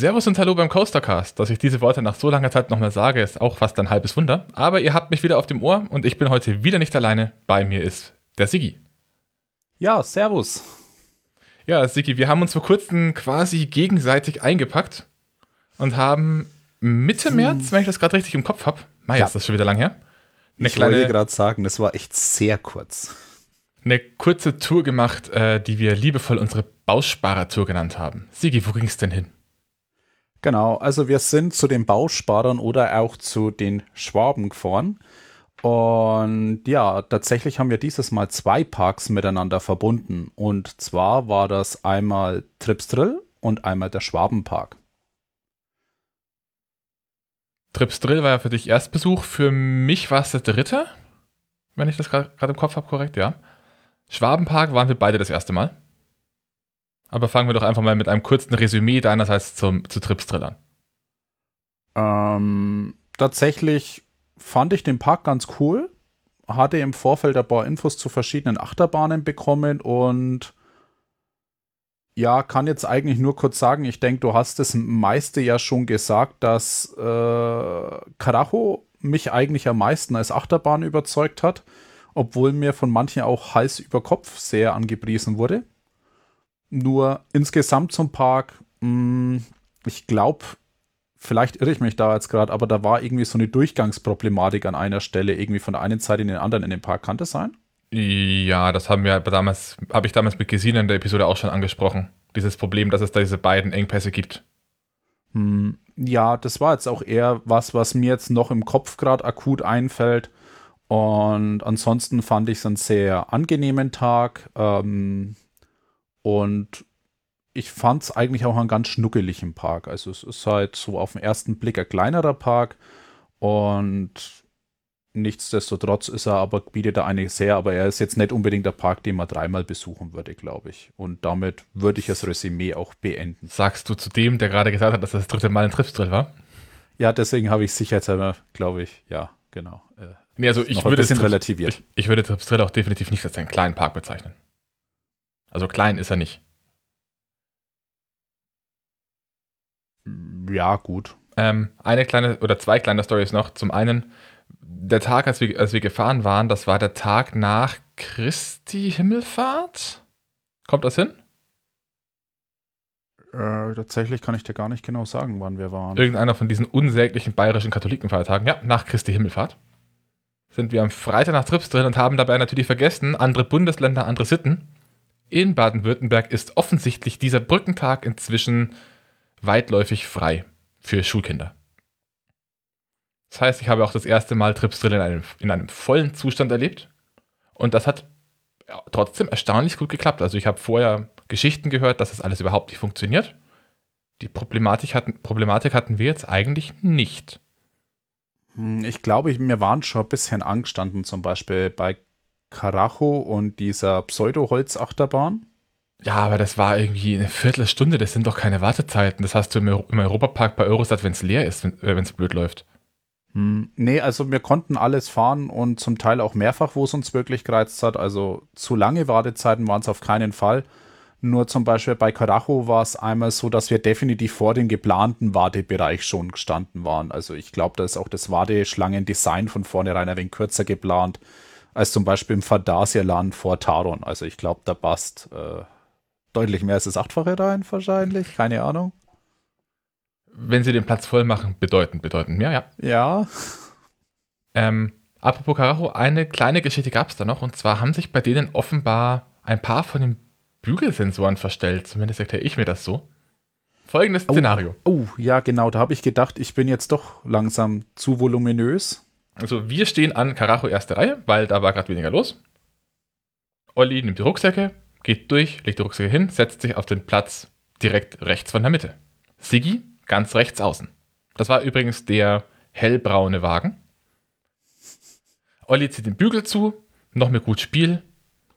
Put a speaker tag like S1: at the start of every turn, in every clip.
S1: Servus und Hallo beim Coastercast. Dass ich diese Worte nach so langer Zeit nochmal sage, ist auch fast ein halbes Wunder. Aber ihr habt mich wieder auf dem Ohr und ich bin heute wieder nicht alleine. Bei mir ist der Sigi.
S2: Ja, Servus.
S1: Ja, Sigi, wir haben uns vor kurzem quasi gegenseitig eingepackt und haben Mitte hm. März, wenn ich das gerade richtig im Kopf habe, Mai, ja. ist das schon wieder lang her.
S2: Eine ich kleine, wollte gerade sagen, das war echt sehr kurz.
S1: Eine kurze Tour gemacht, äh, die wir liebevoll unsere Bausparer-Tour genannt haben. Sigi, wo ging es denn hin?
S2: Genau, also wir sind zu den Bausparern oder auch zu den Schwaben gefahren. Und ja, tatsächlich haben wir dieses Mal zwei Parks miteinander verbunden. Und zwar war das einmal Tripsdrill und einmal der Schwabenpark.
S1: Tripsdrill war ja für dich Erstbesuch. Für mich war es der dritte, wenn ich das gerade im Kopf habe, korrekt, ja. Schwabenpark waren wir beide das erste Mal. Aber fangen wir doch einfach mal mit einem kurzen Resümee deinerseits zum, zu Tripsdrill an.
S2: Ähm, tatsächlich fand ich den Park ganz cool. Hatte im Vorfeld ein paar Infos zu verschiedenen Achterbahnen bekommen und ja, kann jetzt eigentlich nur kurz sagen, ich denke, du hast das meiste ja schon gesagt, dass äh, Karacho mich eigentlich am meisten als Achterbahn überzeugt hat, obwohl mir von manchen auch Hals über Kopf sehr angepriesen wurde. Nur insgesamt zum Park, mh, mm, ich glaube, vielleicht irre ich mich da jetzt gerade, aber da war irgendwie so eine Durchgangsproblematik an einer Stelle, irgendwie von der einen Seite in den anderen in den Park. Kann das sein?
S1: Ja, das haben wir damals, habe ich damals mit Gesine in der Episode auch schon angesprochen. Dieses Problem, dass es da diese beiden Engpässe gibt.
S2: Hm, ja, das war jetzt auch eher was, was mir jetzt noch im Kopf gerade akut einfällt. Und ansonsten fand ich es einen sehr angenehmen Tag. Ähm, und ich fand es eigentlich auch einen ganz schnuckeligen Park. Also es ist halt so auf den ersten Blick ein kleinerer Park und nichtsdestotrotz ist er aber, bietet er eine sehr, aber er ist jetzt nicht unbedingt der Park, den man dreimal besuchen würde, glaube ich. Und damit würde ich das Resümee auch beenden.
S1: Sagst du zu dem, der gerade gesagt hat, dass das, dritte Mal ein Tripsdrill war?
S2: Ja, deswegen habe ich sicherheitshalber, glaube ich, ja, genau. Äh,
S1: nee, also ich würde, relativiert. Ich, ich würde Tripsdrill auch definitiv nicht als einen kleinen Park bezeichnen. Also klein ist er nicht.
S2: Ja, gut.
S1: Ähm, eine kleine oder zwei kleine Stories noch. Zum einen, der Tag, als wir, als wir gefahren waren, das war der Tag nach Christi Himmelfahrt. Kommt das hin?
S2: Äh, tatsächlich kann ich dir gar nicht genau sagen, wann wir waren.
S1: Irgendeiner von diesen unsäglichen bayerischen Katholikenfeiertagen. Ja, nach Christi Himmelfahrt. Sind wir am Freitag nach Trips drin und haben dabei natürlich vergessen, andere Bundesländer, andere Sitten. In Baden-Württemberg ist offensichtlich dieser Brückentag inzwischen weitläufig frei für Schulkinder. Das heißt, ich habe auch das erste Mal Tripsdrill in einem, in einem vollen Zustand erlebt. Und das hat trotzdem erstaunlich gut geklappt. Also ich habe vorher Geschichten gehört, dass das alles überhaupt nicht funktioniert. Die Problematik hatten, Problematik hatten wir jetzt eigentlich nicht.
S2: Hm, ich glaube, mir waren schon ein bisschen angestanden, zum Beispiel bei Karacho und dieser Pseudo-Holzachterbahn.
S1: Ja, aber das war irgendwie eine Viertelstunde, das sind doch keine Wartezeiten. Das hast du im, im Europapark bei Eurostat, wenn es leer ist, wenn es blöd läuft.
S2: Hm, nee, also wir konnten alles fahren und zum Teil auch mehrfach, wo es uns wirklich gereizt hat. Also zu lange Wartezeiten waren es auf keinen Fall. Nur zum Beispiel bei Karacho war es einmal so, dass wir definitiv vor dem geplanten Wartebereich schon gestanden waren. Also ich glaube, da ist auch das Warteschlangendesign von vornherein ein wenig kürzer geplant als zum Beispiel im Phantasialand vor Taron. Also ich glaube, da passt äh, deutlich mehr als das Achtfache rein, wahrscheinlich. Keine Ahnung.
S1: Wenn sie den Platz voll machen, bedeutend, bedeutend mehr, ja.
S2: Ja.
S1: Ähm, apropos Karacho, eine kleine Geschichte gab es da noch. Und zwar haben sich bei denen offenbar ein paar von den Bügelsensoren verstellt. Zumindest erkläre ich mir das so. Folgendes
S2: oh,
S1: Szenario.
S2: Oh, ja, genau. Da habe ich gedacht, ich bin jetzt doch langsam zu voluminös.
S1: Also wir stehen an Karacho erste Reihe, weil da war gerade weniger los. Olli nimmt die Rucksäcke, geht durch, legt die Rucksäcke hin, setzt sich auf den Platz direkt rechts von der Mitte. Siggi ganz rechts außen. Das war übrigens der hellbraune Wagen. Olli zieht den Bügel zu, noch mit gut Spiel.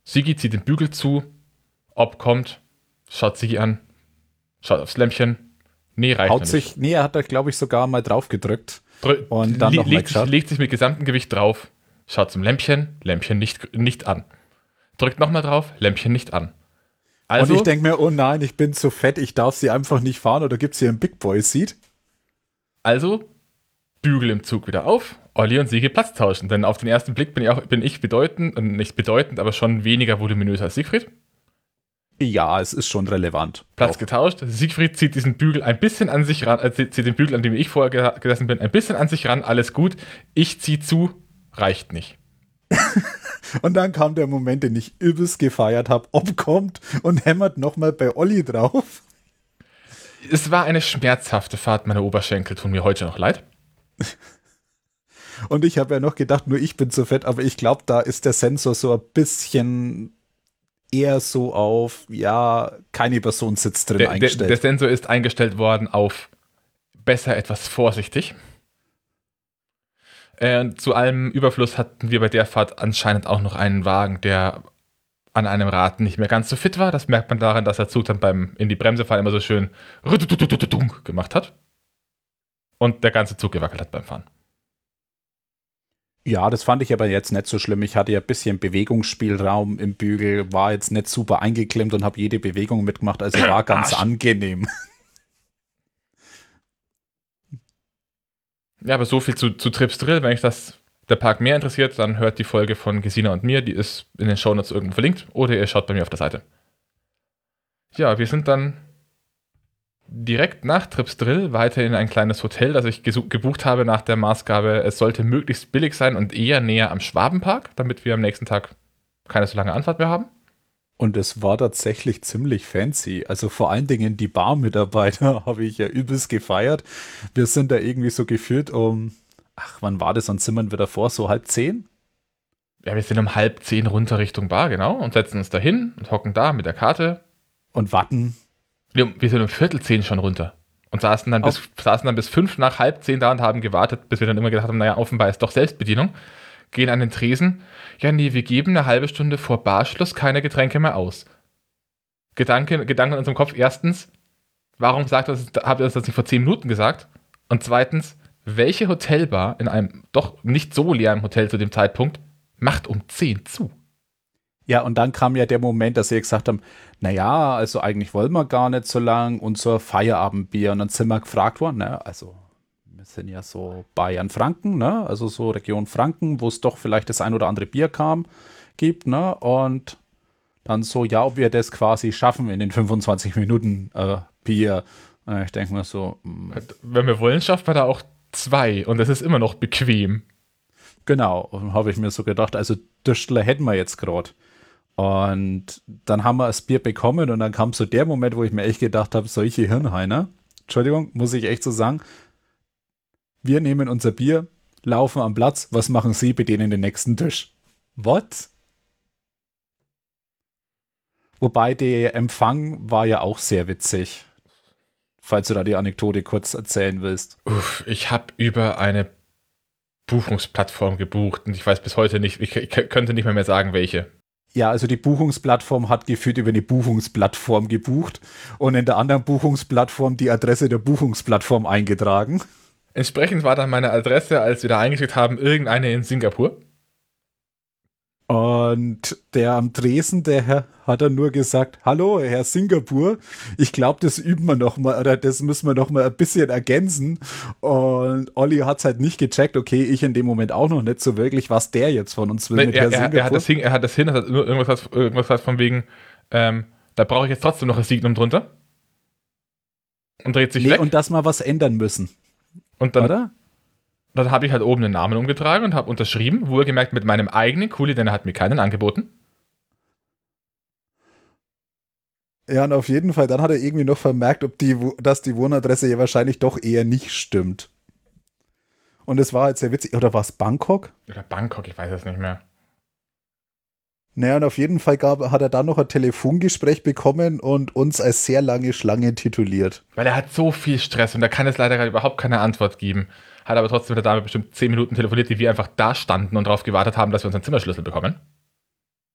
S1: Siggi zieht den Bügel zu. Ob kommt, schaut Siggi an, schaut aufs Lämpchen.
S2: Nee, reicht Haut nicht. sich, nee, er hat da glaube ich sogar mal drauf gedrückt.
S1: Und dann noch legt, sich, legt sich mit gesamtem Gewicht drauf, schaut zum Lämpchen, Lämpchen nicht, nicht an. Drückt nochmal drauf, Lämpchen nicht an.
S2: Also, und ich denke mir, oh nein, ich bin zu fett, ich darf sie einfach nicht fahren oder gibt es hier ein Big Boy Seat?
S1: Also, Bügel im Zug wieder auf, Olli und Siege Platz tauschen. Denn auf den ersten Blick bin ich, auch, bin ich bedeutend, nicht bedeutend, aber schon weniger voluminös als Siegfried.
S2: Ja, es ist schon relevant.
S1: Platz auch. getauscht. Siegfried zieht diesen Bügel ein bisschen an sich ran, äh, zieht den Bügel, an dem ich vorher gesessen bin, ein bisschen an sich ran. Alles gut. Ich ziehe zu, reicht nicht.
S2: und dann kam der Moment, den ich übelst gefeiert habe, kommt und hämmert nochmal bei Olli drauf.
S1: Es war eine schmerzhafte Fahrt. Meine Oberschenkel tun mir heute noch leid.
S2: Und ich habe ja noch gedacht, nur ich bin zu fett, aber ich glaube, da ist der Sensor so ein bisschen eher so auf, ja, keine Person sitzt drin
S1: der,
S2: eingestellt.
S1: Der, der Sensor ist eingestellt worden auf besser etwas vorsichtig. Äh, zu allem Überfluss hatten wir bei der Fahrt anscheinend auch noch einen Wagen, der an einem Rad nicht mehr ganz so fit war. Das merkt man daran, dass der Zug dann beim in die Bremse fallen immer so schön gemacht hat. Und der ganze Zug gewackelt hat beim Fahren.
S2: Ja, das fand ich aber jetzt nicht so schlimm. Ich hatte ja ein bisschen Bewegungsspielraum im Bügel, war jetzt nicht super eingeklemmt und habe jede Bewegung mitgemacht, also war ganz Arsch. angenehm.
S1: Ja, aber so viel zu, zu Trips Drill. Wenn euch das der Park mehr interessiert, dann hört die Folge von Gesina und mir, die ist in den Shownotes irgendwo verlinkt, oder ihr schaut bei mir auf der Seite. Ja, wir sind dann direkt nach Trips Drill weiter in ein kleines Hotel, das ich gebucht habe nach der Maßgabe, es sollte möglichst billig sein und eher näher am Schwabenpark, damit wir am nächsten Tag keine so lange Anfahrt mehr haben.
S2: Und es war tatsächlich ziemlich fancy. Also vor allen Dingen die Barmitarbeiter habe ich ja übelst gefeiert. Wir sind da irgendwie so gefühlt um, ach, wann war das? Wann zimmern wir davor? So halb zehn?
S1: Ja, wir sind um halb zehn runter Richtung Bar, genau, und setzen uns da hin und hocken da mit der Karte.
S2: Und warten,
S1: wir sind um Viertel zehn schon runter. Und saßen dann, bis, saßen dann bis fünf nach halb zehn da und haben gewartet, bis wir dann immer gedacht haben, naja, offenbar ist doch Selbstbedienung. Gehen an den Tresen. Ja, nee, wir geben eine halbe Stunde vor Barschluss keine Getränke mehr aus. Gedanke, Gedanke in unserem Kopf. Erstens, warum sagt das, habt ihr das nicht vor zehn Minuten gesagt? Und zweitens, welche Hotelbar in einem doch nicht so leeren Hotel zu dem Zeitpunkt macht um zehn zu?
S2: Ja, und dann kam ja der Moment, dass sie gesagt haben, naja, also eigentlich wollen wir gar nicht so lang und so Feierabendbier. Und dann sind wir gefragt worden, ne, also wir sind ja so Bayern-Franken, ne, also so Region Franken, wo es doch vielleicht das ein oder andere Bier kam, gibt, ne, und dann so, ja, ob wir das quasi schaffen in den 25 Minuten äh, Bier. Ich denke mir so.
S1: Mh. Hm. Wenn wir wollen, schafft man da auch zwei und das ist immer noch bequem.
S2: Genau, habe ich mir so gedacht, also Düstler hätten wir jetzt gerade. Und dann haben wir das Bier bekommen und dann kam so der Moment, wo ich mir echt gedacht habe, solche Hirnheiner, Entschuldigung, muss ich echt so sagen, wir nehmen unser Bier, laufen am Platz, was machen Sie, bedienen den nächsten Tisch? What? Wobei der Empfang war ja auch sehr witzig. Falls du da die Anekdote kurz erzählen willst.
S1: Uff, ich habe über eine Buchungsplattform gebucht und ich weiß bis heute nicht, ich, ich könnte nicht mehr, mehr sagen, welche.
S2: Ja, also die Buchungsplattform hat geführt über eine Buchungsplattform gebucht und in der anderen Buchungsplattform die Adresse der Buchungsplattform eingetragen.
S1: Entsprechend war dann meine Adresse, als wir da eingeschickt haben, irgendeine in Singapur.
S2: Und der am Dresden, der Herr, hat dann nur gesagt, hallo, Herr Singapur, ich glaube, das üben wir noch mal, oder das müssen wir noch mal ein bisschen ergänzen. Und Olli hat es halt nicht gecheckt, okay, ich in dem Moment auch noch nicht so wirklich, was der jetzt von uns will
S1: Nein, mit er, Herr Singapur. Er hat das hin, er hat das hin, hat irgendwas, irgendwas von wegen, ähm, da brauche ich jetzt trotzdem noch ein Signum drunter. Und dreht sich nee, weg.
S2: und dass wir was ändern müssen.
S1: Und dann, Oder? Dann habe ich halt oben den Namen umgetragen und habe unterschrieben, wohlgemerkt mit meinem eigenen Kuli, denn er hat mir keinen angeboten.
S2: Ja, und auf jeden Fall, dann hat er irgendwie noch vermerkt, ob die, dass die Wohnadresse ja wahrscheinlich doch eher nicht stimmt. Und es war halt sehr witzig. Oder war es Bangkok?
S1: Oder Bangkok, ich weiß es nicht mehr.
S2: Naja, und auf jeden Fall gab, hat er dann noch ein Telefongespräch bekommen und uns als sehr lange Schlange tituliert.
S1: Weil er hat so viel Stress und er kann jetzt leider gerade überhaupt keine Antwort geben hat aber trotzdem mit der Dame bestimmt zehn Minuten telefoniert, die wir einfach da standen und darauf gewartet haben, dass wir unseren Zimmerschlüssel bekommen.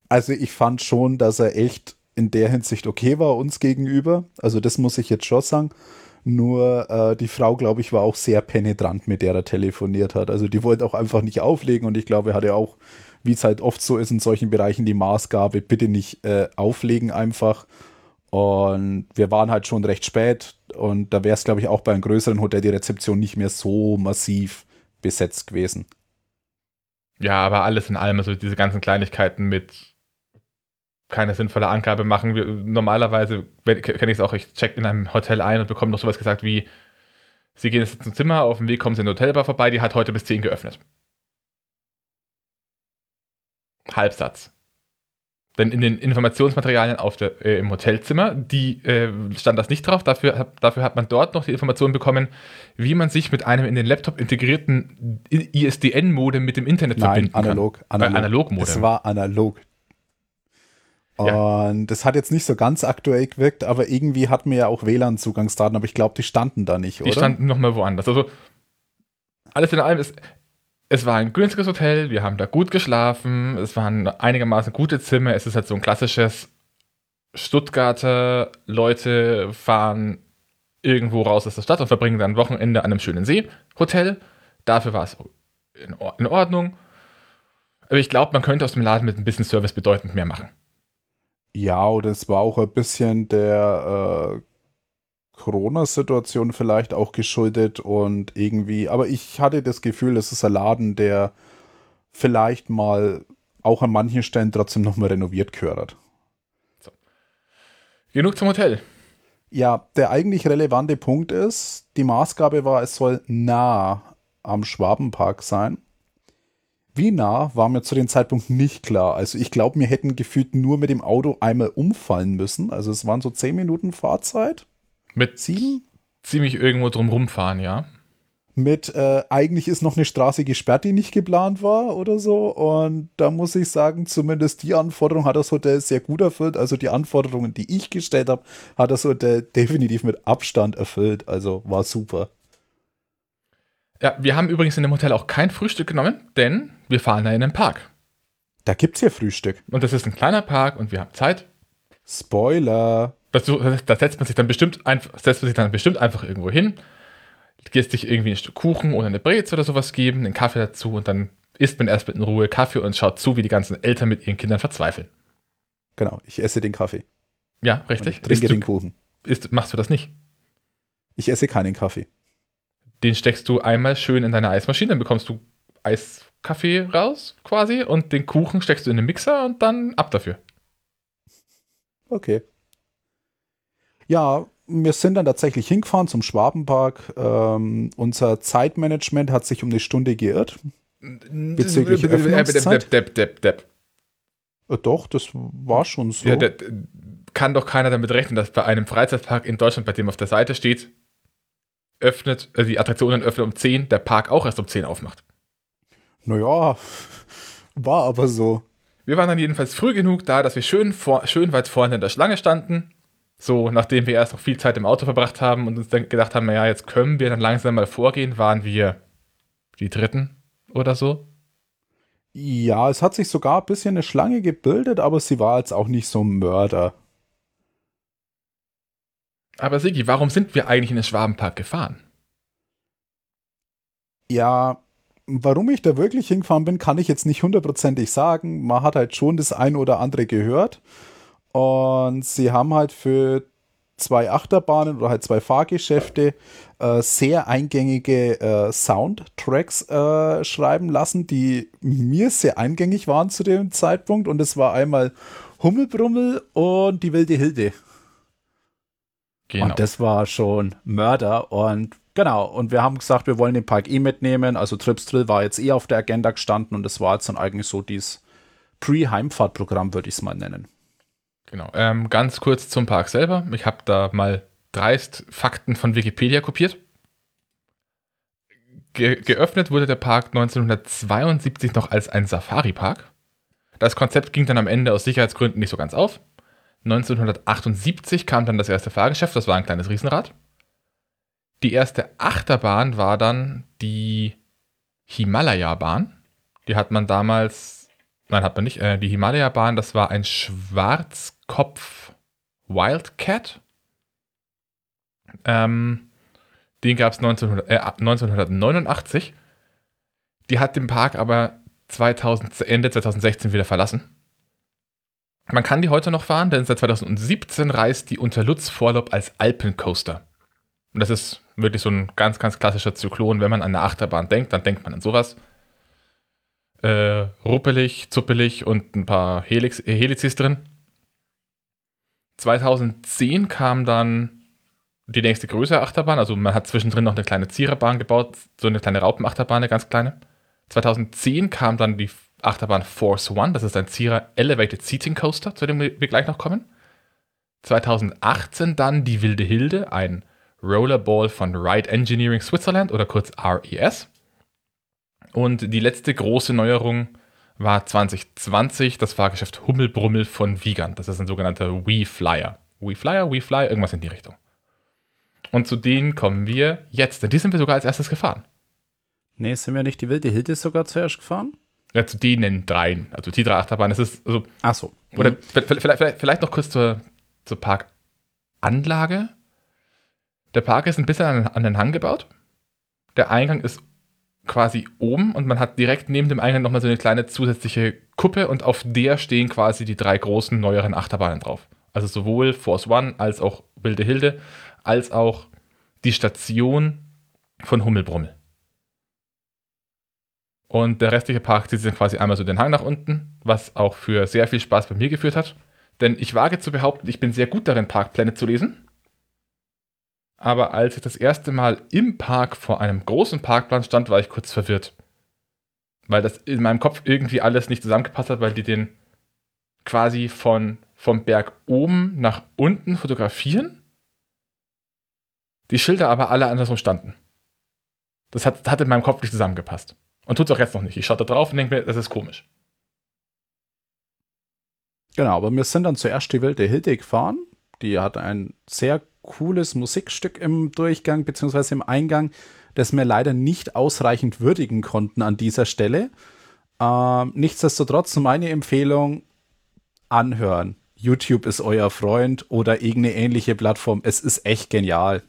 S2: Also ich fand schon, dass er echt in der Hinsicht okay war uns gegenüber. Also das muss ich jetzt schon sagen. Nur äh, die Frau, glaube ich, war auch sehr penetrant, mit der er telefoniert hat. Also die wollte auch einfach nicht auflegen und ich glaube, er hatte auch, wie es halt oft so ist in solchen Bereichen, die Maßgabe, bitte nicht äh, auflegen einfach. Und wir waren halt schon recht spät und da wäre es, glaube ich, auch bei einem größeren Hotel die Rezeption nicht mehr so massiv besetzt gewesen.
S1: Ja, aber alles in allem, also diese ganzen Kleinigkeiten mit keine sinnvolle Angabe machen. Wir, normalerweise kenne ich es auch, ich check in einem Hotel ein und bekomme noch sowas gesagt wie, Sie gehen jetzt zum Zimmer, auf dem Weg kommen Sie in eine Hotelbar vorbei, die hat heute bis 10 geöffnet. Halbsatz. Denn in den Informationsmaterialien auf der, äh, im Hotelzimmer, die äh, stand das nicht drauf. Dafür, dafür hat man dort noch die Information bekommen, wie man sich mit einem in den Laptop integrierten ISDN-Modem mit dem Internet
S2: Nein,
S1: verbinden
S2: analog,
S1: kann.
S2: analog.
S1: Äh, analog Modem.
S2: Es war analog. Und das hat jetzt nicht so ganz aktuell gewirkt, aber irgendwie hatten wir ja auch WLAN-Zugangsdaten, aber ich glaube, die standen da nicht, oder?
S1: Die standen nochmal woanders. Also alles in allem ist, es war ein günstiges Hotel, wir haben da gut geschlafen, es waren einigermaßen gute Zimmer, es ist halt so ein klassisches Stuttgarter Leute fahren irgendwo raus aus der Stadt und verbringen dann Wochenende an einem schönen See, Hotel. Dafür war es in, Ordnung. Aber ich glaube, man könnte aus dem Laden mit ein bisschen Service bedeutend mehr machen.
S2: Ja, oder es war auch ein bisschen der äh, Corona-Situation vielleicht auch geschuldet und irgendwie, aber ich hatte das Gefühl, es ist ein Laden, der vielleicht mal auch an manchen Stellen trotzdem nochmal renoviert gehört.
S1: So. Genug zum Hotel.
S2: Ja, der eigentlich relevante Punkt ist, die Maßgabe war, es soll nah am Schwabenpark sein. Wie nah war mir zu dem Zeitpunkt nicht klar. Also ich glaube, wir hätten gefühlt nur mit dem Auto einmal umfallen müssen. Also es waren so 10 Minuten Fahrzeit.
S1: Mit sieben? Ziemlich irgendwo drum rumfahren, ja.
S2: Mit äh, eigentlich ist noch eine Straße gesperrt, die nicht geplant war oder so. Und da muss ich sagen, zumindest die Anforderung hat das Hotel sehr gut erfüllt. Also die Anforderungen, die ich gestellt habe, hat das Hotel definitiv mit Abstand erfüllt. Also war super.
S1: Ja, wir haben übrigens in dem Hotel auch kein Frühstück genommen, denn wir fahren da in den Park.
S2: Da gibt's hier Frühstück.
S1: Und das ist ein kleiner Park und wir haben Zeit.
S2: Spoiler.
S1: Da setzt man sich dann bestimmt einfach, setzt man sich dann bestimmt einfach irgendwo hin, gehst dich irgendwie ein Stück Kuchen oder eine Breze oder sowas geben, einen Kaffee dazu und dann isst man erst mit in Ruhe Kaffee und schaut zu, wie die ganzen Eltern mit ihren Kindern verzweifeln.
S2: Genau, ich esse den Kaffee.
S1: Ja, richtig.
S2: Und ich trinke
S1: isst
S2: den
S1: du,
S2: Kuchen.
S1: Isst, machst du das nicht?
S2: Ich esse keinen Kaffee.
S1: Den steckst du einmal schön in deine Eismaschine, dann bekommst du Eiskaffee raus quasi und den Kuchen steckst du in den Mixer und dann ab dafür.
S2: Okay. Ja, wir sind dann tatsächlich hingefahren zum Schwabenpark. Ähm, unser Zeitmanagement hat sich um eine Stunde geirrt. Bezüglich Öffnungszeit.
S1: Depp, Depp, Depp,
S2: Äh, Doch, das war schon so.
S1: Ja, der, kann doch keiner damit rechnen, dass bei einem Freizeitpark in Deutschland, bei dem auf der Seite steht, öffnet, äh, die Attraktionen öffnen um 10, der Park auch erst um 10 aufmacht.
S2: naja, war aber so.
S1: Wir waren dann jedenfalls früh genug da, dass wir schön, vor, schön weit vorne in der Schlange standen. So, nachdem wir erst noch viel Zeit im Auto verbracht haben und uns dann gedacht haben, naja, jetzt können wir dann langsam mal vorgehen, waren wir die Dritten oder so.
S2: Ja, es hat sich sogar ein bisschen eine Schlange gebildet, aber sie war jetzt auch nicht so ein Mörder.
S1: Aber Sigi, warum sind wir eigentlich in den Schwabenpark gefahren?
S2: Ja, warum ich da wirklich hingefahren bin, kann ich jetzt nicht hundertprozentig sagen. Man hat halt schon das ein oder andere gehört. Und sie haben halt für zwei Achterbahnen oder halt zwei Fahrgeschäfte äh, sehr eingängige äh, Soundtracks äh, schreiben lassen, die mir sehr eingängig waren zu dem Zeitpunkt. Und es war einmal Hummelbrummel und die wilde Hilde.
S1: Genau.
S2: Und das war schon Mörder. Und genau, und wir haben gesagt, wir wollen den Park eh mitnehmen. Also Trips Drill war jetzt eh auf der Agenda gestanden und das war jetzt dann eigentlich so dieses Pre-Heimfahrtprogramm, würde ich es mal nennen.
S1: Genau. Ähm, ganz kurz zum Park selber. Ich habe da mal dreist Fakten von Wikipedia kopiert. Ge geöffnet wurde der Park 1972 noch als ein Safari-Park. Das Konzept ging dann am Ende aus Sicherheitsgründen nicht so ganz auf. 1978 kam dann das erste Fahrgeschäft, das war ein kleines Riesenrad. Die erste Achterbahn war dann die Himalaya-Bahn. Die hat man damals, nein, hat man nicht, äh, die Himalaya-Bahn, das war ein Schwarzkopf Wildcat. Ähm, den gab es 1900, äh, 1989. Die hat den Park aber 2000, Ende 2016 wieder verlassen. Man kann die heute noch fahren, denn seit 2017 reist die unter Lutz Vorlaub als Alpencoaster. Und das ist wirklich so ein ganz, ganz klassischer Zyklon. Wenn man an eine Achterbahn denkt, dann denkt man an sowas. Äh, ruppelig, zuppelig und ein paar Helix, äh, Helices drin. 2010 kam dann die nächste größere Achterbahn. Also man hat zwischendrin noch eine kleine Ziererbahn gebaut, so eine kleine Raupenachterbahn, eine ganz kleine. 2010 kam dann die Achterbahn Force One, das ist ein Zierer Elevated Seating Coaster, zu dem wir gleich noch kommen. 2018 dann die Wilde Hilde, ein Rollerball von Ride Engineering Switzerland oder kurz RES. Und die letzte große Neuerung war 2020 das Fahrgeschäft Hummelbrummel von Wiegand. Das ist ein sogenannter WeFlyer. WeFlyer, WeFly, irgendwas in die Richtung. Und zu denen kommen wir jetzt, denn die sind wir sogar als erstes gefahren.
S2: Nee, sind wir nicht die Wilde Hilde sogar zuerst gefahren?
S1: Ja, zu denen dreien. Also die drei Achterbahnen. Das ist also.
S2: Ach so.
S1: Oder mhm. vielleicht, vielleicht, vielleicht, noch kurz zur, zur Parkanlage. Der Park ist ein bisschen an, an den Hang gebaut. Der Eingang ist quasi oben und man hat direkt neben dem Eingang nochmal so eine kleine zusätzliche Kuppe und auf der stehen quasi die drei großen neueren Achterbahnen drauf. Also sowohl Force One als auch Wilde Hilde, als auch die Station von Hummelbrummel. Und der restliche Park zieht sich quasi einmal so den Hang nach unten, was auch für sehr viel Spaß bei mir geführt hat. Denn ich wage zu behaupten, ich bin sehr gut darin, Parkpläne zu lesen. Aber als ich das erste Mal im Park vor einem großen Parkplan stand, war ich kurz verwirrt. Weil das in meinem Kopf irgendwie alles nicht zusammengepasst hat, weil die den quasi von, vom Berg oben nach unten fotografieren. Die Schilder aber alle andersrum standen. Das hat, hat in meinem Kopf nicht zusammengepasst. Und tut es auch jetzt noch nicht. Ich schaue da drauf und denke mir, das ist komisch.
S2: Genau, aber wir sind dann zuerst die wilde Hilde gefahren. Die hat ein sehr cooles Musikstück im Durchgang bzw. im Eingang, das wir leider nicht ausreichend würdigen konnten an dieser Stelle. Ähm, nichtsdestotrotz meine Empfehlung, anhören. YouTube ist euer Freund oder irgendeine ähnliche Plattform. Es ist echt genial.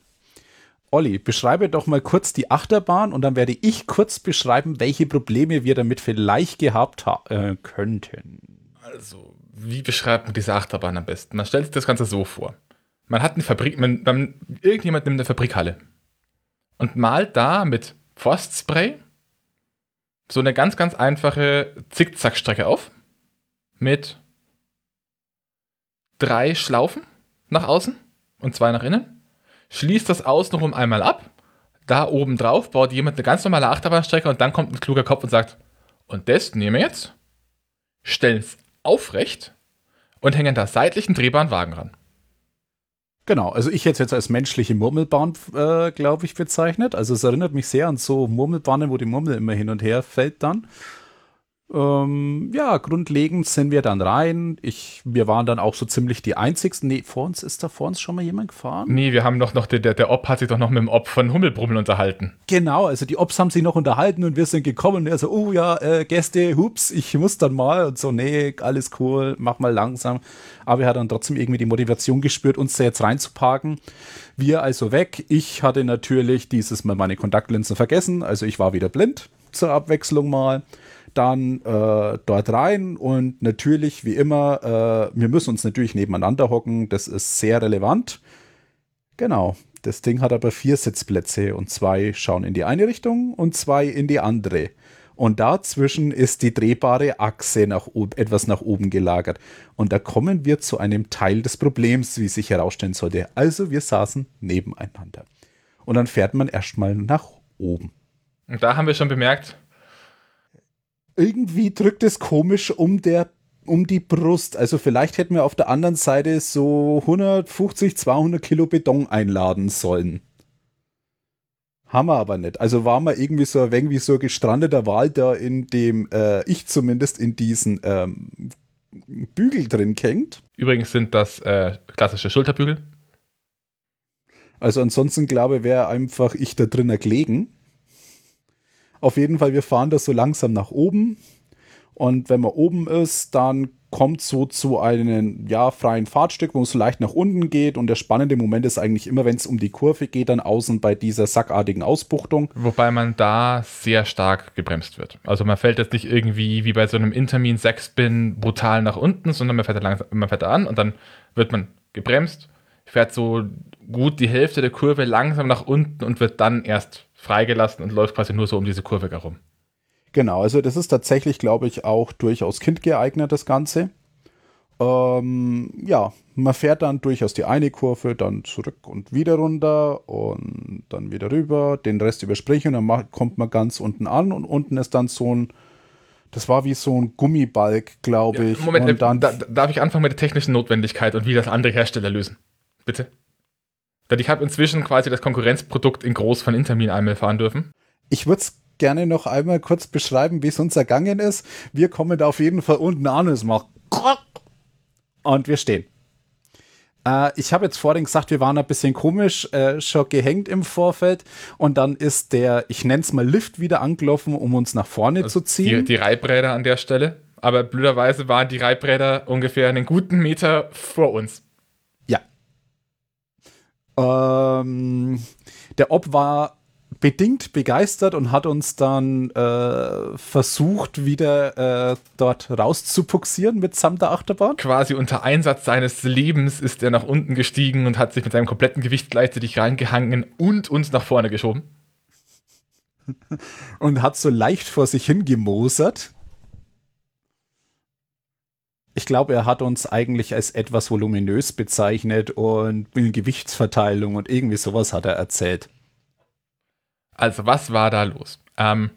S2: Olli, beschreibe doch mal kurz die Achterbahn und dann werde ich kurz beschreiben, welche Probleme wir damit vielleicht gehabt äh, könnten.
S1: Also, wie beschreibt man diese Achterbahn am besten? Man stellt sich das Ganze so vor. Man hat eine Fabrik, man, man, irgendjemand nimmt eine Fabrikhalle und malt da mit Forstspray so eine ganz, ganz einfache Zickzackstrecke auf mit drei Schlaufen nach außen und zwei nach innen schließt das außenrum einmal ab. Da oben drauf baut jemand eine ganz normale Achterbahnstrecke und dann kommt ein kluger Kopf und sagt, und das nehmen wir jetzt, stellen es aufrecht und hängen da seitlich einen drehbaren Wagen ran.
S2: Genau, also ich hätte es jetzt als menschliche Murmelbahn, äh, glaube ich, bezeichnet. Also es erinnert mich sehr an so Murmelbahnen, wo die Murmel immer hin und her fällt dann. Ähm, ja, grundlegend sind wir dann rein. Ich, wir waren dann auch so ziemlich die einzigsten. Nee, vor uns ist da vor uns schon mal jemand gefahren?
S1: Nee, wir haben noch, noch der, der, Ob hat sich doch noch mit dem Ob von Hummelbrummel unterhalten.
S2: Genau, also die Obs haben sich noch unterhalten und wir sind gekommen und er so, oh ja, äh, Gäste, hups, ich muss dann mal und so, nee, alles cool, mach mal langsam. Aber er hat dann trotzdem irgendwie die Motivation gespürt, uns da jetzt reinzuparken. Wir also weg. Ich hatte natürlich dieses Mal meine Kontaktlinsen vergessen, also ich war wieder blind zur Abwechslung mal dann äh, dort rein und natürlich, wie immer, äh, wir müssen uns natürlich nebeneinander hocken. Das ist sehr relevant. Genau. Das Ding hat aber vier Sitzplätze und zwei schauen in die eine Richtung und zwei in die andere. Und dazwischen ist die drehbare Achse nach etwas nach oben gelagert. Und da kommen wir zu einem Teil des Problems, wie sich herausstellen sollte. Also wir saßen nebeneinander. Und dann fährt man erstmal nach oben.
S1: Und da haben wir schon bemerkt,
S2: irgendwie drückt es komisch um der um die Brust. Also vielleicht hätten wir auf der anderen Seite so 150, 200 Kilo Beton einladen sollen. Haben wir aber nicht. Also war man irgendwie so ein wenig wie so ein gestrandeter Wal da in dem, äh, ich zumindest in diesen ähm, Bügel drin hängt.
S1: Übrigens sind das äh, klassische Schulterbügel.
S2: Also ansonsten glaube ich, wäre einfach ich da drin gelegen. Auf jeden Fall, wir fahren das so langsam nach oben Und wenn man oben ist, dann kommt so zu einem ja, freien Fahrtstück, wo es so leicht nach unten geht. Und der spannende Moment ist eigentlich immer, wenn es um die Kurve geht, dann außen bei dieser sackartigen Ausbuchtung.
S1: Wobei man da sehr stark gebremst wird. Also man fällt jetzt nicht irgendwie wie bei so einem Intermin 6-Spin brutal nach unten, sondern man fährt langsam, man fährt an und dann wird man gebremst, fährt so gut die Hälfte der Kurve langsam nach unten und wird dann erst freigelassen und läuft quasi nur so um diese Kurve herum.
S2: Genau, also das ist tatsächlich, glaube ich, auch durchaus kindgeeignet, das Ganze. Ähm, ja, man fährt dann durchaus die eine Kurve, dann zurück und wieder runter und dann wieder rüber, den Rest überspringen und dann kommt man ganz unten an und unten ist dann so ein, das war wie so ein Gummibalg, glaube ich. Ja,
S1: Moment,
S2: und dann,
S1: da, darf ich anfangen mit der technischen Notwendigkeit und wie das andere Hersteller lösen? Bitte? Denn ich habe inzwischen quasi das Konkurrenzprodukt in groß von Intermin einmal fahren dürfen.
S2: Ich würde es gerne noch einmal kurz beschreiben, wie es uns ergangen ist. Wir kommen da auf jeden Fall unten an und es macht und wir stehen. Äh, ich habe jetzt vorhin gesagt, wir waren ein bisschen komisch äh, schon gehängt im Vorfeld und dann ist der, ich nenne es mal Lift wieder angelaufen, um uns nach vorne also zu ziehen.
S1: Die, die Reibräder an der Stelle, aber blöderweise waren die Reibräder ungefähr einen guten Meter vor uns.
S2: Ähm, der Ob war bedingt begeistert und hat uns dann äh, versucht, wieder äh, dort rauszupuxieren mit samt der Achterbahn.
S1: Quasi unter Einsatz seines Lebens ist er nach unten gestiegen und hat sich mit seinem kompletten Gewicht gleichzeitig reingehangen und uns nach vorne geschoben.
S2: und hat so leicht vor sich hingemosert. Ich glaube, er hat uns eigentlich als etwas voluminös bezeichnet und Gewichtsverteilung und irgendwie sowas hat er erzählt.
S1: Also, was war da los? Ähm,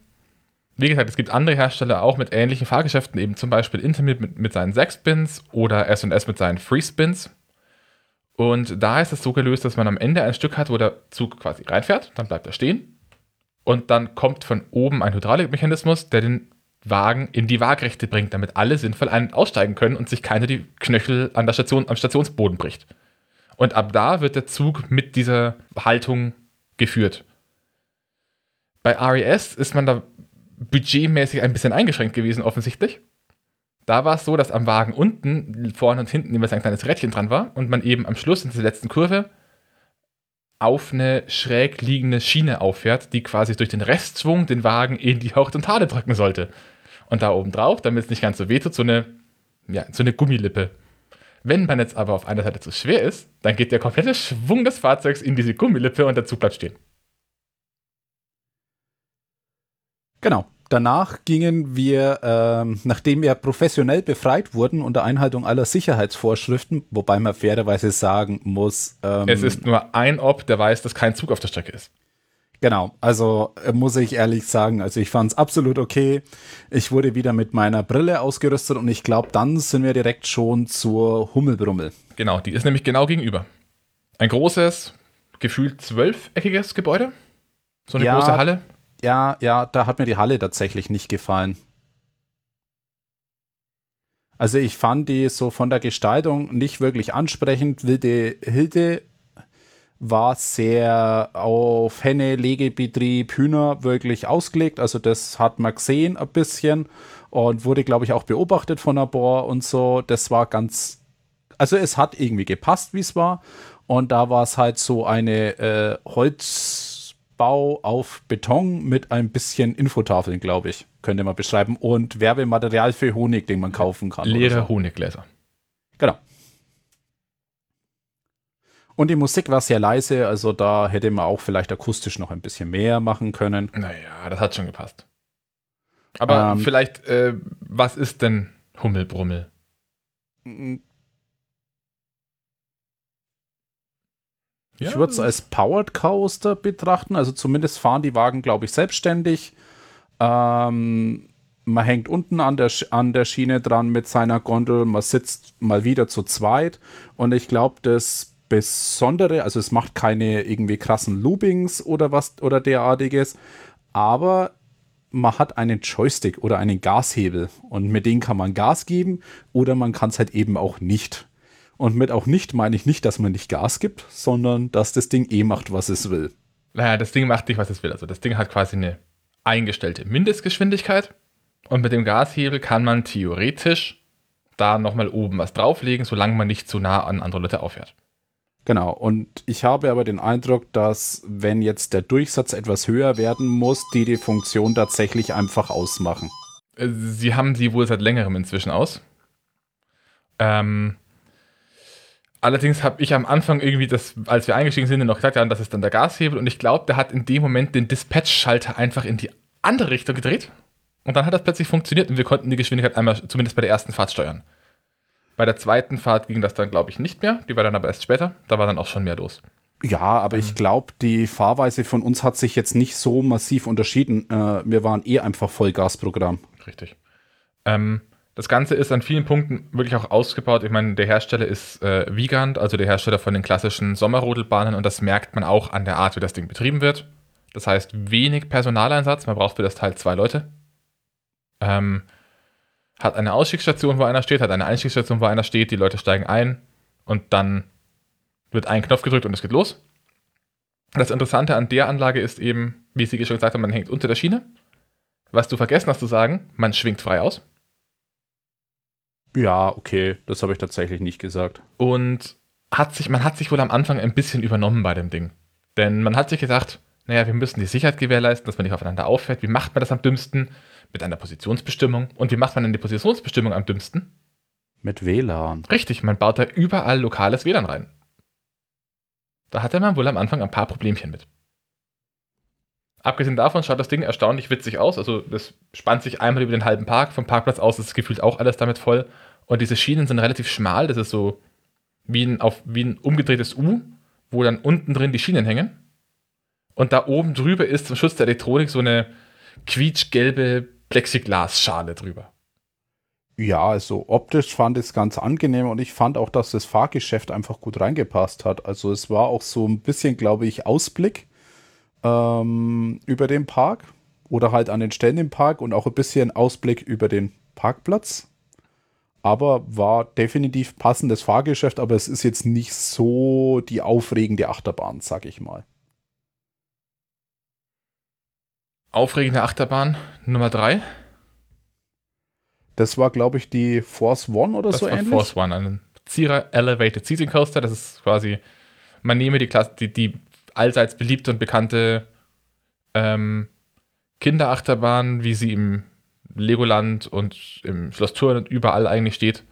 S1: wie gesagt, es gibt andere Hersteller auch mit ähnlichen Fahrgeschäften, eben zum Beispiel Intermit mit, mit seinen 6-Spins oder S&S mit seinen Free-Spins. Und da ist es so gelöst, dass man am Ende ein Stück hat, wo der Zug quasi reinfährt, dann bleibt er stehen und dann kommt von oben ein Hydraulikmechanismus, der den Wagen in die Waagrechte bringt, damit alle sinnvoll ein- aussteigen können und sich keiner die Knöchel an der Station, am Stationsboden bricht. Und ab da wird der Zug mit dieser Haltung geführt. Bei RES ist man da budgetmäßig ein bisschen eingeschränkt gewesen, offensichtlich. Da war es so, dass am Wagen unten, vorne und hinten jeweils ein kleines Rädchen dran war und man eben am Schluss in dieser letzten Kurve auf eine schräg liegende Schiene auffährt, die quasi durch den Restschwung den Wagen in die Horizontale drücken sollte. Und da oben drauf, damit es nicht ganz so wehtut, so eine, ja, so eine Gummilippe. Wenn man jetzt aber auf einer Seite zu schwer ist, dann geht der komplette Schwung des Fahrzeugs in diese Gummilippe und der Zug bleibt stehen.
S2: Genau. Danach gingen wir, ähm, nachdem wir professionell befreit wurden unter Einhaltung aller Sicherheitsvorschriften, wobei man fairerweise sagen muss.
S1: Ähm, es ist nur ein Ob, der weiß, dass kein Zug auf der Strecke ist.
S2: Genau, also äh, muss ich ehrlich sagen, also ich fand es absolut okay. Ich wurde wieder mit meiner Brille ausgerüstet und ich glaube, dann sind wir direkt schon zur Hummelbrummel.
S1: Genau, die ist nämlich genau gegenüber. Ein großes, gefühlt zwölfeckiges Gebäude. So eine ja, große Halle
S2: ja, ja, da hat mir die Halle tatsächlich nicht gefallen. Also ich fand die so von der Gestaltung nicht wirklich ansprechend. Wilde Hilde war sehr auf Henne, Legebetrieb, Hühner wirklich ausgelegt. Also das hat man gesehen ein bisschen und wurde, glaube ich, auch beobachtet von Bohr und so. Das war ganz, also es hat irgendwie gepasst, wie es war. Und da war es halt so eine äh, Holz Bau auf Beton mit ein bisschen Infotafeln, glaube ich, könnte man beschreiben. Und Werbematerial für Honig, den man kaufen kann.
S1: Leere so. Honiggläser.
S2: Genau. Und die Musik war sehr leise, also da hätte man auch vielleicht akustisch noch ein bisschen mehr machen können.
S1: Naja, das hat schon gepasst. Aber ähm, vielleicht, äh, was ist denn Hummelbrummel?
S2: Ja. Ich würde es als Powered Coaster betrachten. Also zumindest fahren die Wagen, glaube ich, selbstständig. Ähm, man hängt unten an der, an der Schiene dran mit seiner Gondel. Man sitzt mal wieder zu zweit. Und ich glaube, das Besondere, also es macht keine irgendwie krassen Loopings oder was oder derartiges, aber man hat einen Joystick oder einen Gashebel und mit dem kann man Gas geben oder man kann es halt eben auch nicht. Und mit auch nicht meine ich nicht, dass man nicht Gas gibt, sondern dass das Ding eh macht, was es will.
S1: Naja, das Ding macht nicht, was es will. Also das Ding hat quasi eine eingestellte Mindestgeschwindigkeit. Und mit dem Gashebel kann man theoretisch da nochmal oben was drauflegen, solange man nicht zu nah an andere Leute aufhört.
S2: Genau, und ich habe aber den Eindruck, dass wenn jetzt der Durchsatz etwas höher werden muss, die die Funktion tatsächlich einfach ausmachen.
S1: Äh, sie haben sie wohl seit längerem inzwischen aus. Ähm, allerdings habe ich am Anfang irgendwie das, als wir eingestiegen sind, noch gesagt, ja, das ist dann der Gashebel und ich glaube, der hat in dem Moment den Dispatch-Schalter einfach in die andere Richtung gedreht und dann hat das plötzlich funktioniert und wir konnten die Geschwindigkeit einmal zumindest bei der ersten Fahrt steuern. Bei der zweiten Fahrt ging das dann, glaube ich, nicht mehr. Die war dann aber erst später. Da war dann auch schon mehr los.
S2: Ja, aber ich glaube, die Fahrweise von uns hat sich jetzt nicht so massiv unterschieden. Äh, wir waren eh einfach Vollgasprogramm.
S1: Richtig. Ähm, das Ganze ist an vielen Punkten wirklich auch ausgebaut. Ich meine, der Hersteller ist äh, Wiegand, also der Hersteller von den klassischen Sommerrodelbahnen und das merkt man auch an der Art, wie das Ding betrieben wird. Das heißt, wenig Personaleinsatz, man braucht für das Teil zwei Leute. Ähm, hat eine Ausstiegsstation, wo einer steht, hat eine Einstiegsstation, wo einer steht, die Leute steigen ein und dann wird ein Knopf gedrückt und es geht los. Das Interessante an der Anlage ist eben, wie Sie schon gesagt haben, man hängt unter der Schiene. Was du vergessen hast zu sagen, man schwingt frei aus.
S2: Ja, okay, das habe ich tatsächlich nicht gesagt.
S1: Und hat sich, man hat sich wohl am Anfang ein bisschen übernommen bei dem Ding. Denn man hat sich gedacht, naja, wir müssen die Sicherheit gewährleisten, dass man nicht aufeinander auffällt. Wie macht man das am dümmsten? Mit einer Positionsbestimmung. Und wie macht man denn die Positionsbestimmung am dümmsten?
S2: Mit WLAN.
S1: Richtig, man baut da überall lokales WLAN rein. Da hatte man wohl am Anfang ein paar Problemchen mit. Abgesehen davon schaut das Ding erstaunlich witzig aus. Also, das spannt sich einmal über den halben Park. Vom Parkplatz aus ist gefühlt auch alles damit voll. Und diese Schienen sind relativ schmal. Das ist so wie ein, auf, wie ein umgedrehtes U, wo dann unten drin die Schienen hängen. Und da oben drüber ist zum Schutz der Elektronik so eine quietschgelbe Plexiglasschale drüber.
S2: Ja, also optisch fand ich es ganz angenehm und ich fand auch, dass das Fahrgeschäft einfach gut reingepasst hat. Also es war auch so ein bisschen, glaube ich, Ausblick ähm, über den Park oder halt an den Stellen im Park und auch ein bisschen Ausblick über den Parkplatz. Aber war definitiv passendes Fahrgeschäft, aber es ist jetzt nicht so die aufregende Achterbahn, sag ich mal.
S1: Aufregende Achterbahn Nummer 3.
S2: Das war, glaube ich, die Force One oder
S1: das
S2: so
S1: war
S2: ähnlich.
S1: Force One, ein Zierer Elevated Seating Coaster. Das ist quasi, man nehme die, Klasse, die, die allseits beliebte und bekannte ähm, Kinderachterbahn, wie sie im Legoland und im Schloss Thurn und überall eigentlich steht,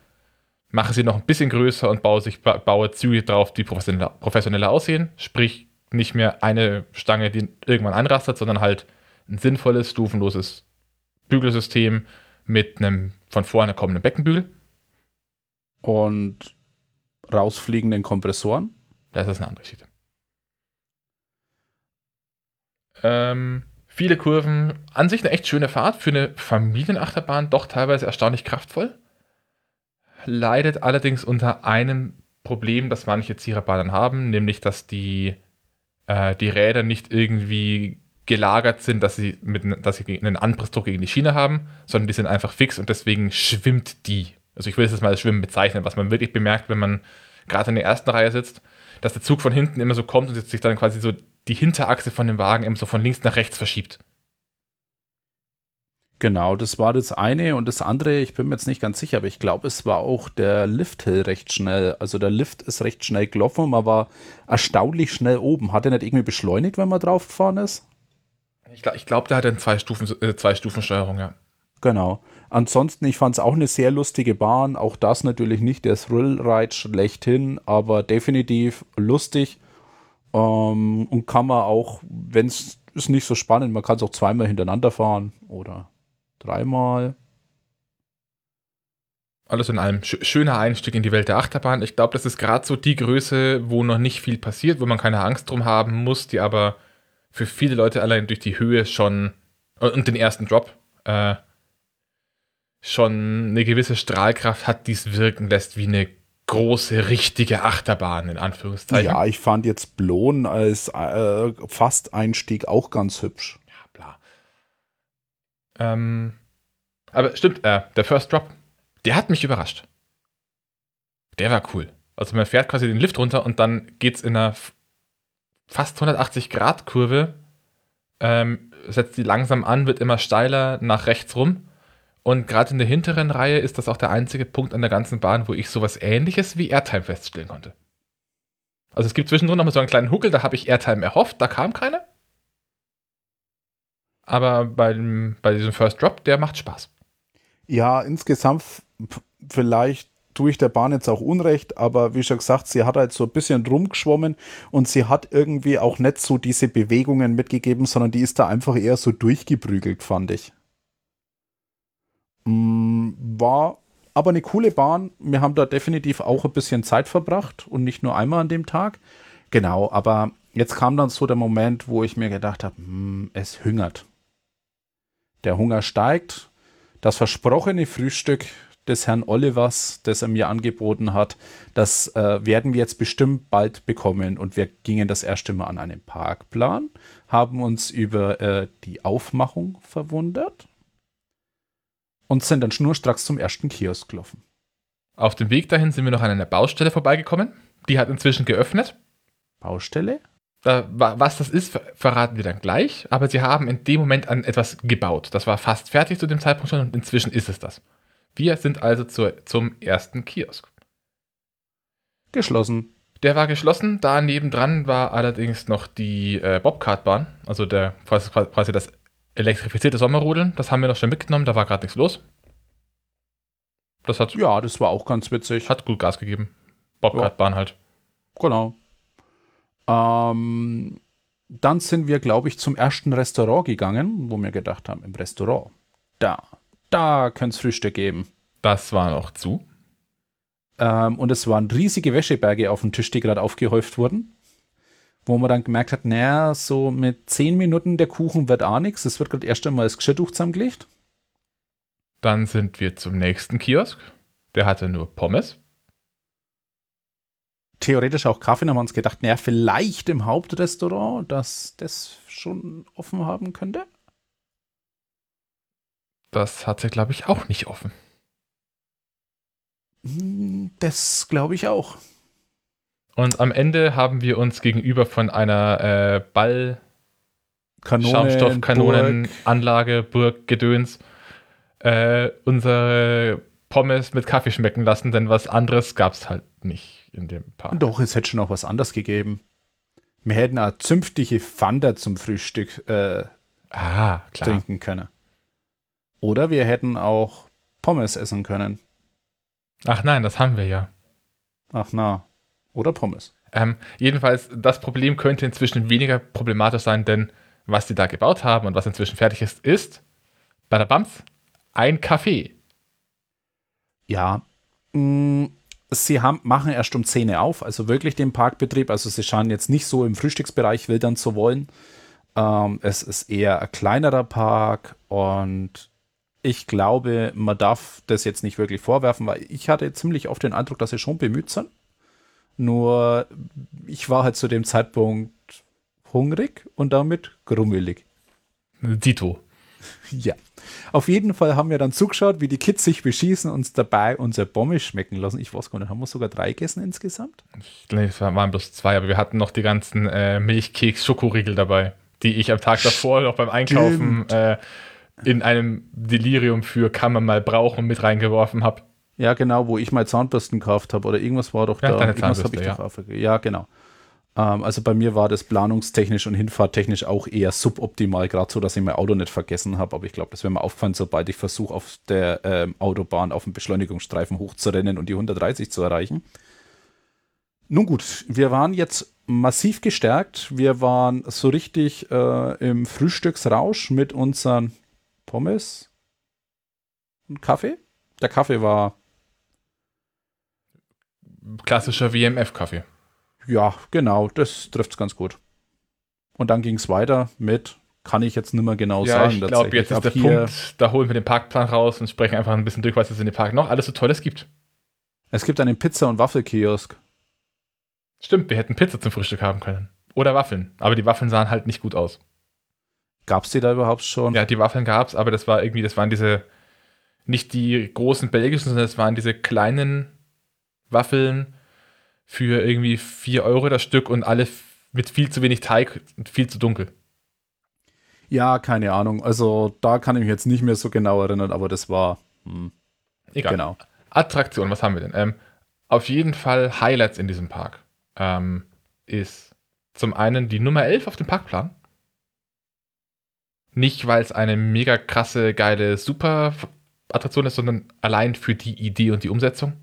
S1: mache sie noch ein bisschen größer und baue, sich, baue Züge drauf, die professioneller, professioneller aussehen. Sprich, nicht mehr eine Stange, die irgendwann einrastet, sondern halt ein sinnvolles, stufenloses Bügelsystem mit einem von vorne kommenden Beckenbügel.
S2: Und rausfliegenden Kompressoren.
S1: Das ist eine andere Geschichte. Ähm, viele Kurven, an sich eine echt schöne Fahrt für eine Familienachterbahn, doch teilweise erstaunlich kraftvoll. Leidet allerdings unter einem Problem, das manche Ziererbahnen haben, nämlich dass die, äh, die Räder nicht irgendwie gelagert sind, dass sie, mit, dass sie einen Anpressdruck gegen die Schiene haben, sondern die sind einfach fix und deswegen schwimmt die. Also ich will es jetzt mal als Schwimmen bezeichnen, was man wirklich bemerkt, wenn man gerade in der ersten Reihe sitzt, dass der Zug von hinten immer so kommt und sich dann quasi so die Hinterachse von dem Wagen immer so von links nach rechts verschiebt.
S2: Genau, das war das eine und das andere, ich bin mir jetzt nicht ganz sicher, aber ich glaube, es war auch der Lifthill recht schnell. Also der Lift ist recht schnell gelaufen man war erstaunlich schnell oben. Hat er nicht irgendwie beschleunigt, wenn man drauf gefahren ist?
S1: Ich glaube, glaub, der hat eine zwei Stufen, äh, zwei Stufensteuerung, ja.
S2: Genau. Ansonsten, ich fand es auch eine sehr lustige Bahn. Auch das natürlich nicht der Thrill-Ride schlechthin, aber definitiv lustig. Ähm, und kann man auch, wenn es ist nicht so spannend, man kann es auch zweimal hintereinander fahren oder dreimal.
S1: Alles in allem sch schöner Einstieg in die Welt der Achterbahn. Ich glaube, das ist gerade so die Größe, wo noch nicht viel passiert, wo man keine Angst drum haben muss, die aber für viele Leute allein durch die Höhe schon und den ersten Drop äh, schon eine gewisse Strahlkraft hat, die es wirken lässt wie eine große, richtige Achterbahn, in Anführungszeichen.
S2: Ja, ich fand jetzt Blon als äh, Fast-Einstieg auch ganz hübsch.
S1: Ja, bla. Ähm, aber stimmt, äh, der First Drop, der hat mich überrascht. Der war cool. Also man fährt quasi den Lift runter und dann geht es in einer fast 180-Grad-Kurve, ähm, setzt die langsam an, wird immer steiler nach rechts rum Und gerade in der hinteren Reihe ist das auch der einzige Punkt an der ganzen Bahn, wo ich sowas ähnliches wie Airtime feststellen konnte. Also es gibt zwischendrin noch mal so einen kleinen Huckel, da habe ich Airtime erhofft, da kam keine. Aber beim, bei diesem First Drop, der macht Spaß.
S2: Ja, insgesamt vielleicht tue ich der Bahn jetzt auch Unrecht, aber wie schon gesagt, sie hat halt so ein bisschen rumgeschwommen und sie hat irgendwie auch nicht so diese Bewegungen mitgegeben, sondern die ist da einfach eher so durchgeprügelt, fand ich. Mm, war aber eine coole Bahn. Wir haben da definitiv auch ein bisschen Zeit verbracht und nicht nur einmal an dem Tag. Genau, aber jetzt kam dann so der Moment, wo ich mir gedacht habe, hm, es hungert. Der Hunger steigt. Das versprochene Frühstück des Herrn Olivers, das er mir angeboten hat, das äh, werden wir jetzt bestimmt bald bekommen. Und wir gingen das erste Mal an einen Parkplan, haben uns über äh, die Aufmachung verwundert und sind dann schnurstracks zum ersten Kiosk gelaufen.
S1: Auf dem Weg dahin sind wir noch an einer Baustelle vorbeigekommen. Die hat inzwischen geöffnet.
S2: Baustelle?
S1: Äh, was das ist, verraten wir dann gleich. Aber sie haben in dem Moment an etwas gebaut. Das war fast fertig zu dem Zeitpunkt schon und inzwischen ist es das. Wir sind also zur, zum ersten Kiosk.
S2: Geschlossen.
S1: Der war geschlossen. Da nebendran war allerdings noch die äh, Bobcartbahn, also der quasi das elektrifizierte Sommerrodeln, das haben wir noch schnell mitgenommen, da war gerade nichts los.
S2: Das hat. Ja, das war auch ganz witzig.
S1: Hat gut Gas gegeben. Bobcartbahn ja. halt.
S2: Genau. Ähm, dann sind wir, glaube ich, zum ersten Restaurant gegangen, wo wir gedacht haben, im Restaurant, da, da könnte es Frühstück geben.
S1: Das war noch zu.
S2: Ähm, und es waren riesige Wäscheberge auf dem Tisch, die gerade aufgehäuft wurden wo man dann gemerkt hat, naja, so mit zehn Minuten der Kuchen wird auch nichts. Es wird gerade erst einmal das Geschirrtuch zusammengelegt.
S1: Dann sind wir zum nächsten Kiosk. Der hatte nur Pommes.
S2: Theoretisch auch Kaffee, haben wir uns gedacht, naja, vielleicht im Hauptrestaurant, dass das schon offen haben könnte.
S1: Das hatte, glaube ich, auch nicht offen.
S2: Hm, das glaube ich auch.
S1: Und am Ende haben wir uns gegenüber von einer äh, Ball Kanonen, Schaumstoffkanonenanlage, Burg, Gedöns, äh, unsere Pommes mit Kaffee schmecken lassen, denn was anderes gab es halt nicht in dem Park.
S2: Doch, es hätte schon auch was anderes gegeben. Wir hätten eine zünftige Fanta zum Frühstück äh,
S1: ah,
S2: trinken können. Oder wir hätten auch Pommes essen können.
S1: Ach nein, das haben wir ja.
S2: Ach na. Oder Pommes.
S1: Ähm, jedenfalls, das Problem könnte inzwischen weniger problematisch sein, denn was sie da gebaut haben und was inzwischen fertig ist, ist bei der Bams ein Café.
S2: Ja, mh, mm, sie haben, machen erst um 10 Uhr auf, also wirklich den Parkbetrieb. Also sie scheinen jetzt nicht so im Frühstücksbereich wildern zu wollen. Ähm, es ist eher ein kleinerer Park und ich glaube, man darf das jetzt nicht wirklich vorwerfen, weil ich hatte ziemlich oft den Eindruck, dass sie schon bemüht sind. Nur ich war halt zu dem Zeitpunkt hungrig und damit grummelig.
S1: Dito.
S2: Ja. Auf jeden Fall haben wir dann zugeschaut, wie die Kids sich beschießen und dabei unser Pommes schmecken lassen. Ich weiß gar nicht, haben wir sogar drei gegessen insgesamt?
S1: Ich glaube, es waren bloß zwei, aber wir hatten noch die ganzen äh, Milchkeks-Schokoriegel dabei, die ich am Tag davor noch beim Einkaufen äh, in einem Delirium für kann man mal brauchen mit reingeworfen habe.
S2: Ja, genau, wo ich mal Zahnbürsten gekauft habe oder irgendwas war doch
S1: ja,
S2: da.
S1: Deine
S2: irgendwas
S1: habe ich
S2: ja. doch Ja, genau. Ähm, also bei mir war das planungstechnisch und hinfahrttechnisch auch eher suboptimal, gerade so, dass ich mein Auto nicht vergessen habe. Aber ich glaube, das wäre mir aufgefallen, sobald ich versuche, auf der ähm, Autobahn auf dem Beschleunigungsstreifen hochzurennen und die 130 zu erreichen. Nun gut, wir waren jetzt massiv gestärkt. Wir waren so richtig äh, im Frühstücksrausch mit unseren Pommes und Kaffee. Der Kaffee war
S1: klassischer WMF-Kaffee.
S2: Ja, genau, das trifft es ganz gut. Und dann ging es weiter mit, kann ich jetzt nicht mehr genau ja, sagen.
S1: Ich glaube, jetzt ist der Punkt, da holen wir den Parkplan raus und sprechen einfach ein bisschen durch, was es in dem Park noch alles so Tolles gibt.
S2: Es gibt einen Pizza- und Waffelkiosk.
S1: Stimmt, wir hätten Pizza zum Frühstück haben können. Oder Waffeln. Aber die Waffeln sahen halt nicht gut aus.
S2: Gab es die da überhaupt schon?
S1: Ja, die Waffeln gab es, aber das war irgendwie, das waren diese, nicht die großen belgischen, sondern das waren diese kleinen Waffeln für irgendwie 4 Euro das Stück und alle mit viel zu wenig Teig und viel zu dunkel.
S2: Ja, keine Ahnung. Also da kann ich mich jetzt nicht mehr so genau erinnern, aber das war. Hm,
S1: Egal.
S2: genau.
S1: Attraktion, was haben wir denn? Ähm, auf jeden Fall Highlights in diesem Park ähm, ist zum einen die Nummer 11 auf dem Parkplan. Nicht, weil es eine mega krasse, geile, super Attraktion ist, sondern allein für die Idee und die Umsetzung.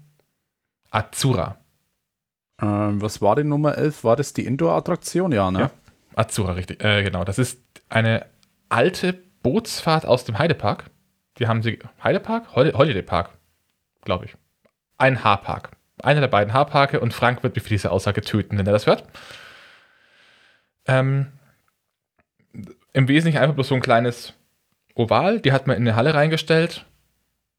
S1: Azura.
S2: Ähm, was war die Nummer 11? War das die Indoor-Attraktion? Ja, ne?
S1: Ja. Azura, richtig. Äh, genau. Das ist eine alte Bootsfahrt aus dem Heidepark. Die haben sie. Heidepark? Hol Holiday Park, glaube ich. Ein Haarpark. Einer der beiden Haarparke und Frank wird mich für diese Aussage töten, wenn er das hört. Ähm, Im Wesentlichen einfach bloß so ein kleines Oval. Die hat man in eine Halle reingestellt.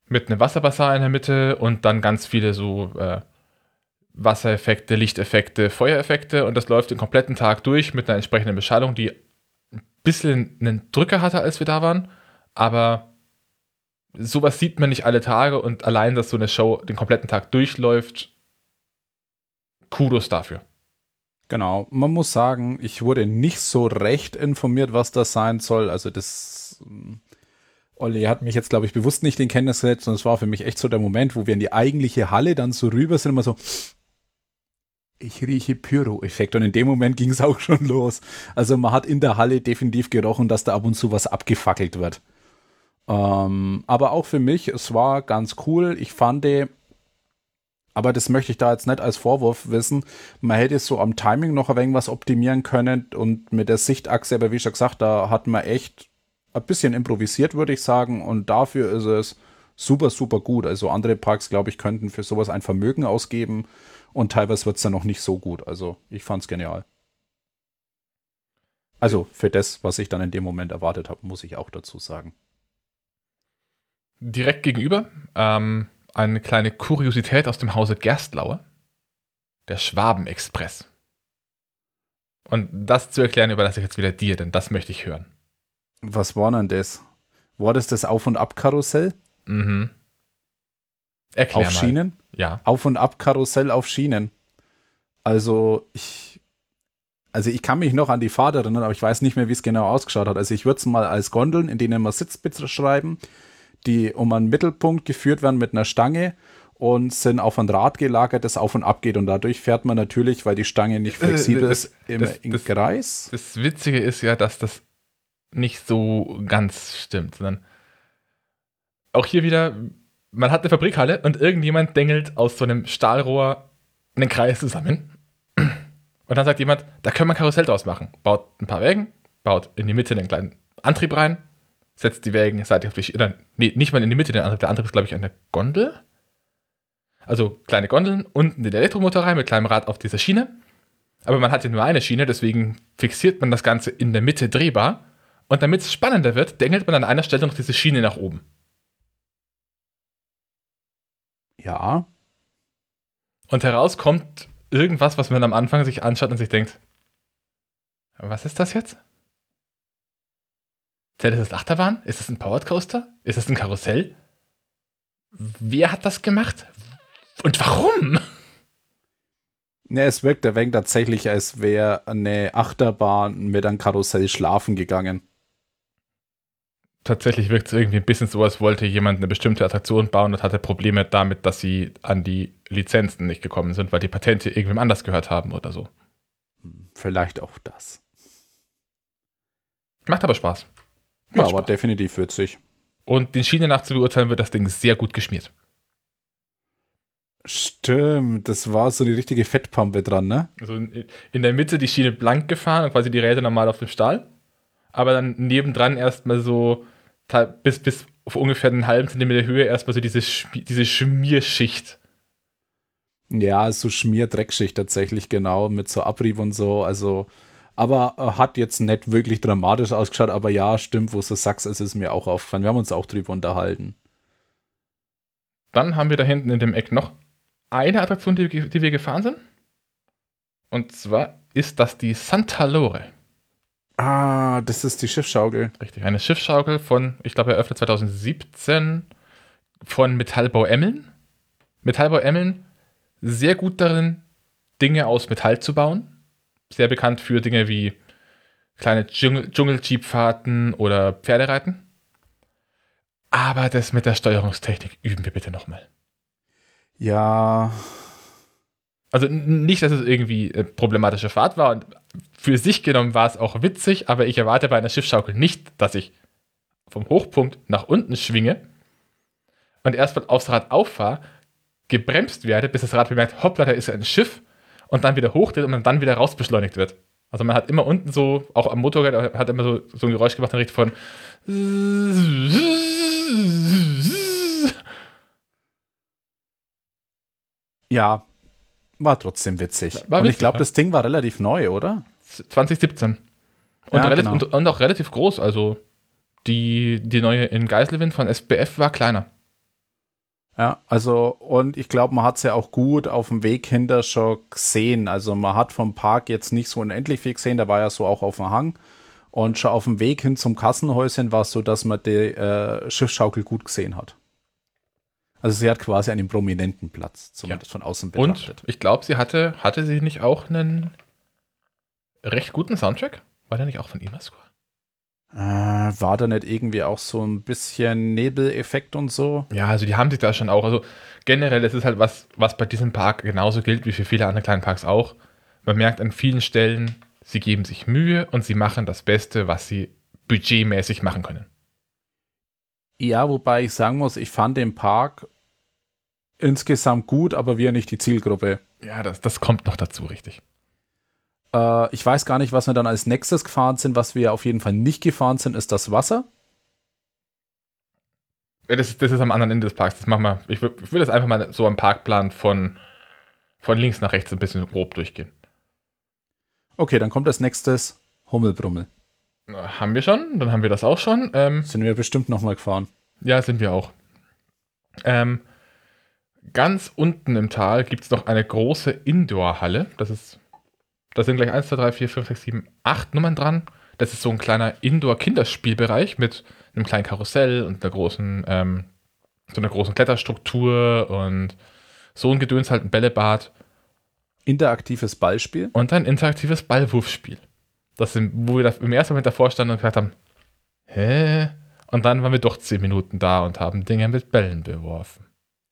S1: Mit einem Wasserbassin in der Mitte und dann ganz viele so äh, Wassereffekte, Lichteffekte, Feuereffekte und das läuft den kompletten Tag durch mit einer entsprechenden Beschallung, die ein bisschen einen Drücker hatte, als wir da waren, aber sowas sieht man nicht alle Tage und allein, dass so eine Show den kompletten Tag durchläuft, Kudos dafür.
S2: Genau. Man muss sagen, ich wurde nicht so recht informiert, was das sein soll. Also das. ähm, Olli hat mich jetzt, glaube ich, bewusst nicht in Kenntnis gesetzt und es war für mich echt so der Moment, wo wir in die eigentliche Halle dann so rüber sind, immer so, ich rieche Pyro-Effekt und in dem Moment ging es auch schon los. Also man hat in der Halle definitiv gerochen, dass da ab und zu was abgefackelt wird. Ähm, aber auch für mich, es war ganz cool. Ich fand, aber das möchte ich da jetzt nicht als Vorwurf wissen, man hätte so am Timing noch ein wenig was optimieren können und mit der Sichtachse, aber wie schon gesagt, da hat man echt ein bisschen improvisiert, würde ich sagen, und dafür ist es super, super gut. Also andere Parks, glaube ich, könnten für sowas ein Vermögen ausgeben und teilweise wird es dann noch nicht so gut. Also ich fand es genial. Also für das, was ich dann in dem Moment erwartet habe, muss ich auch dazu sagen.
S1: Direkt gegenüber ähm, eine kleine Kuriosität aus dem Hause Gerstlauer. Der Schwabenexpress. Und das zu erklären, überlasse ich jetzt wieder dir, denn das möchte ich hören.
S2: Was war denn das? War das das Auf- und Ab-Karussell
S1: Mhm. Erklär
S2: auf
S1: mal.
S2: Schienen?
S1: Ja.
S2: Auf- und Ab-Karussell auf Schienen. Also ich, also ich kann mich noch an die Fahrt erinnern, aber ich weiß nicht mehr, wie es genau ausgeschaut hat. Also ich würde es mal als Gondeln, in denen man Sitz beschreiben, die um einen Mittelpunkt geführt werden mit einer Stange und sind auf ein Rad gelagert, das auf und ab geht. Und dadurch fährt man natürlich, weil die Stange nicht
S1: Äh,
S2: flexibel
S1: das-
S2: ist, immer
S1: das-
S2: im
S1: das-
S2: Kreis.
S1: Das Witzige ist ja, dass das nicht so ganz stimmt, sondern auch hier wieder, man hat eine Fabrikhalle und irgendjemand dengelt aus so einem Stahlrohr einen Kreis zusammen. Und dann sagt jemand, da können wir ein Karussell draus machen. Baut ein paar Wägen, baut in die Mitte einen kleinen Antrieb rein, setzt die Wägen seitlich auf die Schiene. Nee, nicht mal in die Mitte den Antrieb. Der Antrieb ist, glaube ich, eine Gondel. Also kleine Gondeln, unten den Elektromotor rein mit kleinem Rad auf dieser Schiene. Aber man hat ja nur eine Schiene, deswegen fixiert man das Ganze in der Mitte drehbar. Und damit es spannender wird, dengelt man an einer Stelle noch diese Schiene nach oben.
S2: Ja,
S1: Und heraus kommt irgendwas, was man am Anfang sich anschaut und sich denkt, was ist das jetzt? Zählt das als Achterbahn? Ist das ein Powered Coaster? Ist das ein Karussell? Wer hat das gemacht? Und warum?
S2: Ne, es wirkt ein wenig tatsächlich, als wäre eine Achterbahn mit einem Karussell schlafen gegangen.
S1: Tatsächlich wirkt es irgendwie ein bisschen so, als wollte jemand eine bestimmte Attraktion bauen und hatte Probleme damit, dass sie an die Lizenzen nicht gekommen sind, weil die Patente irgendwem anders gehört haben oder so.
S2: Vielleicht auch das.
S1: Macht aber Spaß.
S2: Ja, aber definitiv witzig.
S1: Und den Schienen nach zu beurteilen, wird das Ding sehr gut geschmiert.
S2: Stimmt, das war so die richtige Fettpampe dran, ne?
S1: Also in, in der Mitte die Schiene blank gefahren und quasi die Räder normal auf dem Stahl. Aber dann nebendran erstmal so bis, bis auf ungefähr einen halben Zentimeter Höhe erstmal so diese, Schmi- diese Schmierschicht.
S2: Ja, so Schmierdreckschicht tatsächlich, genau, mit so Abrieb und so. Also, aber äh, hat jetzt nicht wirklich dramatisch ausgeschaut, aber ja, stimmt, wo du sagst, es ist mir auch aufgefallen. Wir haben uns auch drüber unterhalten.
S1: Dann haben wir da hinten in dem Eck noch eine Attraktion, die, wir- die wir gefahren sind. Und zwar ist das die Santa Lore.
S2: Ah, das ist die Schiffsschaukel.
S1: Richtig, eine Schiffsschaukel von, ich glaube, eröffnet 2017 von Metallbau Emmeln. Metallbau Emmeln, sehr gut darin, Dinge aus Metall zu bauen. Sehr bekannt für Dinge wie kleine Dschungel- Dschungeljeepfahrten oder Pferdereiten. Aber das mit der Steuerungstechnik üben wir bitte nochmal.
S2: Ja,
S1: Also nicht, dass es irgendwie äh, problematische Fahrt war und für sich genommen war es auch witzig, aber ich erwarte bei einer Schiffsschaukel nicht, dass ich vom Hochpunkt nach unten schwinge und erstmal aufs Rad auffahre, gebremst werde, bis das Rad bemerkt, hoppla, da ist ein Schiff und dann wieder hochdreht und dann wieder rausbeschleunigt wird. Also man hat immer unten so, auch am Motorrad hat immer so, so ein Geräusch gemacht in Richtung von
S2: ja, war trotzdem witzig.
S1: War
S2: und ich
S1: witzig,
S2: glaube,
S1: ja.
S2: das Ding war relativ neu, oder?
S1: 2017. Und,
S2: Ja,
S1: relativ,
S2: genau.
S1: und, und auch relativ groß. Also die, die neue in Geiselwind von SBF war kleiner.
S2: Ja, also, und ich glaube, man hat es ja auch gut auf dem Weg hinter schon gesehen. Also, man hat vom Park jetzt nicht so unendlich viel gesehen, da war ja so auch auf dem Hang. Und schon auf dem Weg hin zum Kassenhäuschen war es so, dass man die äh, Schiffsschaukel gut gesehen hat. Also, sie hat quasi einen prominenten Platz, zumindest von außen
S1: Und
S2: betrachtet.
S1: ich glaube, sie hatte, hatte sie nicht auch einen recht guten Soundtrack? War der nicht auch von Imascore?
S2: Äh, war da nicht irgendwie auch so ein bisschen Nebeleffekt und so?
S1: Ja, also die haben sich da schon auch, also generell ist es halt was, was bei diesem Park genauso gilt wie für viele andere kleinen Parks auch. Man merkt an vielen Stellen, sie geben sich Mühe und sie machen das Beste, was sie budgetmäßig machen können.
S2: Ja, wobei ich sagen muss, ich fand den Park insgesamt gut, aber wir nicht die Zielgruppe.
S1: Ja, das, das kommt noch dazu, richtig.
S2: Äh, ich weiß gar nicht, was wir dann als nächstes gefahren sind. Was wir auf jeden Fall nicht gefahren sind, ist das Wasser.
S1: Ja, das, ist- das ist am anderen Ende des Parks. Das machen wir. Ich, ich will das einfach mal so am Parkplan von, von links nach rechts ein bisschen grob durchgehen.
S2: Okay, dann kommt als nächstes Hummelbrummel.
S1: Haben wir schon, dann haben wir das auch schon. Ähm,
S2: Sind wir bestimmt nochmal gefahren.
S1: ja, sind wir auch. Ähm, ganz unten im Tal gibt es noch eine große Indoor-Halle. Das ist, da sind gleich 1, 2, 3, 4, 5, 6, 7, 8 Nummern dran. Das ist so ein kleiner Indoor-Kinderspielbereich mit einem kleinen Karussell und einer großen, ähm, so einer großen Kletterstruktur und so ein Gedöns halt ein Bällebad.
S2: Interaktives Ballspiel.
S1: Und ein interaktives Ballwurfspiel. Das sind, wo wir da im ersten Moment davor standen und gesagt haben, hä? Und dann waren wir doch zehn Minuten da und haben Dinge mit Bällen beworfen.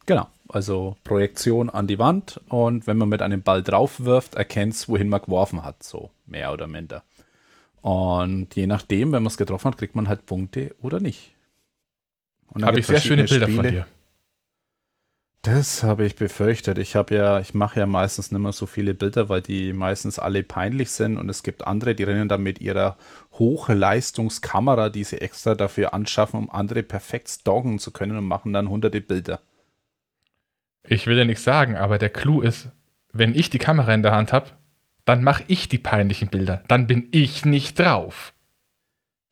S2: Genau. Also Projektion an die Wand und wenn man mit einem Ball drauf wirft, erkennt es, wohin man geworfen hat. So mehr oder minder. Und je nachdem, wenn man es getroffen hat, kriegt man halt Punkte oder nicht.
S1: Habe ich sehr schöne Bilder von
S2: Spiele.
S1: dir.
S2: Das habe ich befürchtet. Ich habe ja, ich mache ja meistens nicht mehr so viele Bilder, weil die meistens alle peinlich sind und es gibt andere, die rennen dann mit ihrer Hochleistungskamera, die sie extra dafür anschaffen, um andere perfekt stalken zu können und machen dann hunderte Bilder.
S1: Ich will ja nichts sagen, aber der Clou ist, wenn ich die Kamera in der Hand habe, dann mache ich die peinlichen Bilder. Dann bin ich nicht drauf.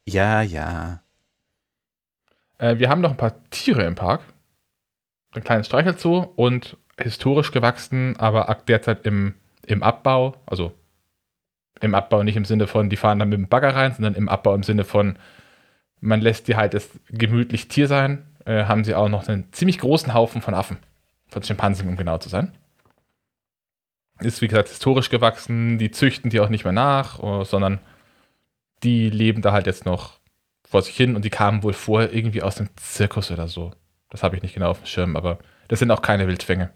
S2: Ja, ja.
S1: Äh, wir haben noch ein paar Tiere im Park. Ein kleines Streichelzoo und historisch gewachsen, aber derzeit im, im Abbau. Also im Abbau nicht im Sinne von, die fahren dann mit dem Bagger rein, sondern im Abbau im Sinne von, man lässt die halt das gemütlich Tier sein. Äh, haben sie auch noch einen ziemlich großen Haufen von Affen. Von Schimpansen, um genau zu sein. Ist, wie gesagt, historisch gewachsen. Die züchten die auch nicht mehr nach, äh, sondern die leben da halt jetzt noch vor sich hin und die kamen wohl vorher irgendwie aus dem Zirkus oder so. Das habe ich nicht genau auf dem Schirm, aber das sind auch keine Wildfänge.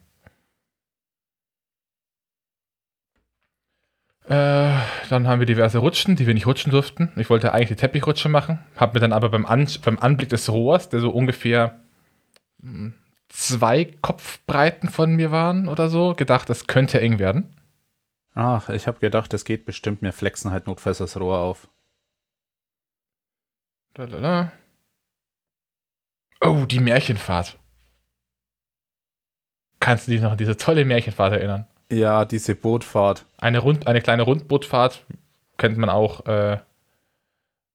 S1: Äh, dann haben wir diverse Rutschen, die wir nicht rutschen durften. Ich wollte eigentlich die Teppichrutsche machen, habe mir dann aber beim, An beim Anblick des Rohrs, der so ungefähr mh, zwei Kopfbreiten von mir waren oder so, gedacht, das könnte eng werden.
S2: Ach, ich habe gedacht, das geht bestimmt. Wir flexen halt notfalls das Rohr auf.
S1: Lalala. Oh, die Märchenfahrt. Kannst du dich noch an diese tolle Märchenfahrt erinnern?
S2: Ja, diese Bootfahrt.
S1: Eine, Rund, eine kleine Rundbootfahrt kennt man auch. Äh,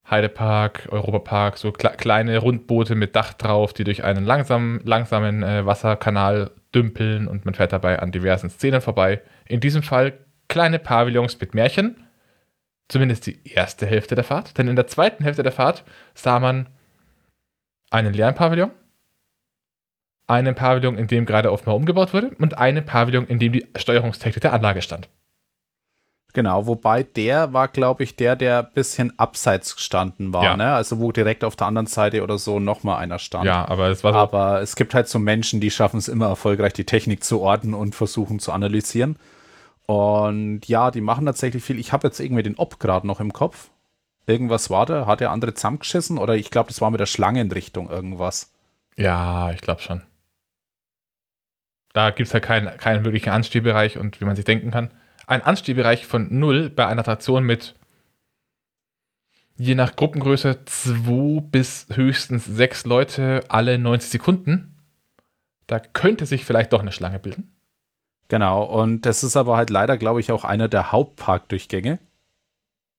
S1: Heidepark, Europapark, so kle kleine Rundboote mit Dach drauf, die durch einen langsam, langsamen äh, Wasserkanal dümpeln und man fährt dabei an diversen Szenen vorbei. In diesem Fall kleine Pavillons mit Märchen. Zumindest die erste Hälfte der Fahrt. Denn in der zweiten Hälfte der Fahrt sah man einen leeren Pavillon, einen Pavillon, in dem gerade offenbar umgebaut wurde und einen Pavillon, in dem die Steuerungstechnik der Anlage stand.
S2: Genau, wobei der war, glaube ich, der, der ein bisschen abseits gestanden war,
S1: Ja.
S2: ne? Also wo direkt auf der anderen Seite oder so nochmal einer stand.
S1: Ja, aber es war so.
S2: Aber es gibt halt so Menschen, die schaffen es immer erfolgreich, die Technik zu ordnen und versuchen zu analysieren. Und ja, die machen tatsächlich viel. Ich habe jetzt irgendwie den Ob gerade noch im Kopf. Irgendwas war da, hat der andere zusammengeschissen oder ich glaube, das war mit der Schlangenrichtung irgendwas.
S1: Ja, ich glaube schon. Da gibt es halt keinen, keinen wirklichen Anstiegbereich und wie man sich denken kann. Ein Anstiegbereich von 0 bei einer Attraktion mit je nach Gruppengröße 2 bis höchstens 6 Leute alle 90 Sekunden. Da könnte sich vielleicht doch eine Schlange bilden.
S2: Genau, und das ist aber halt leider, glaube ich, auch einer der Hauptparkdurchgänge.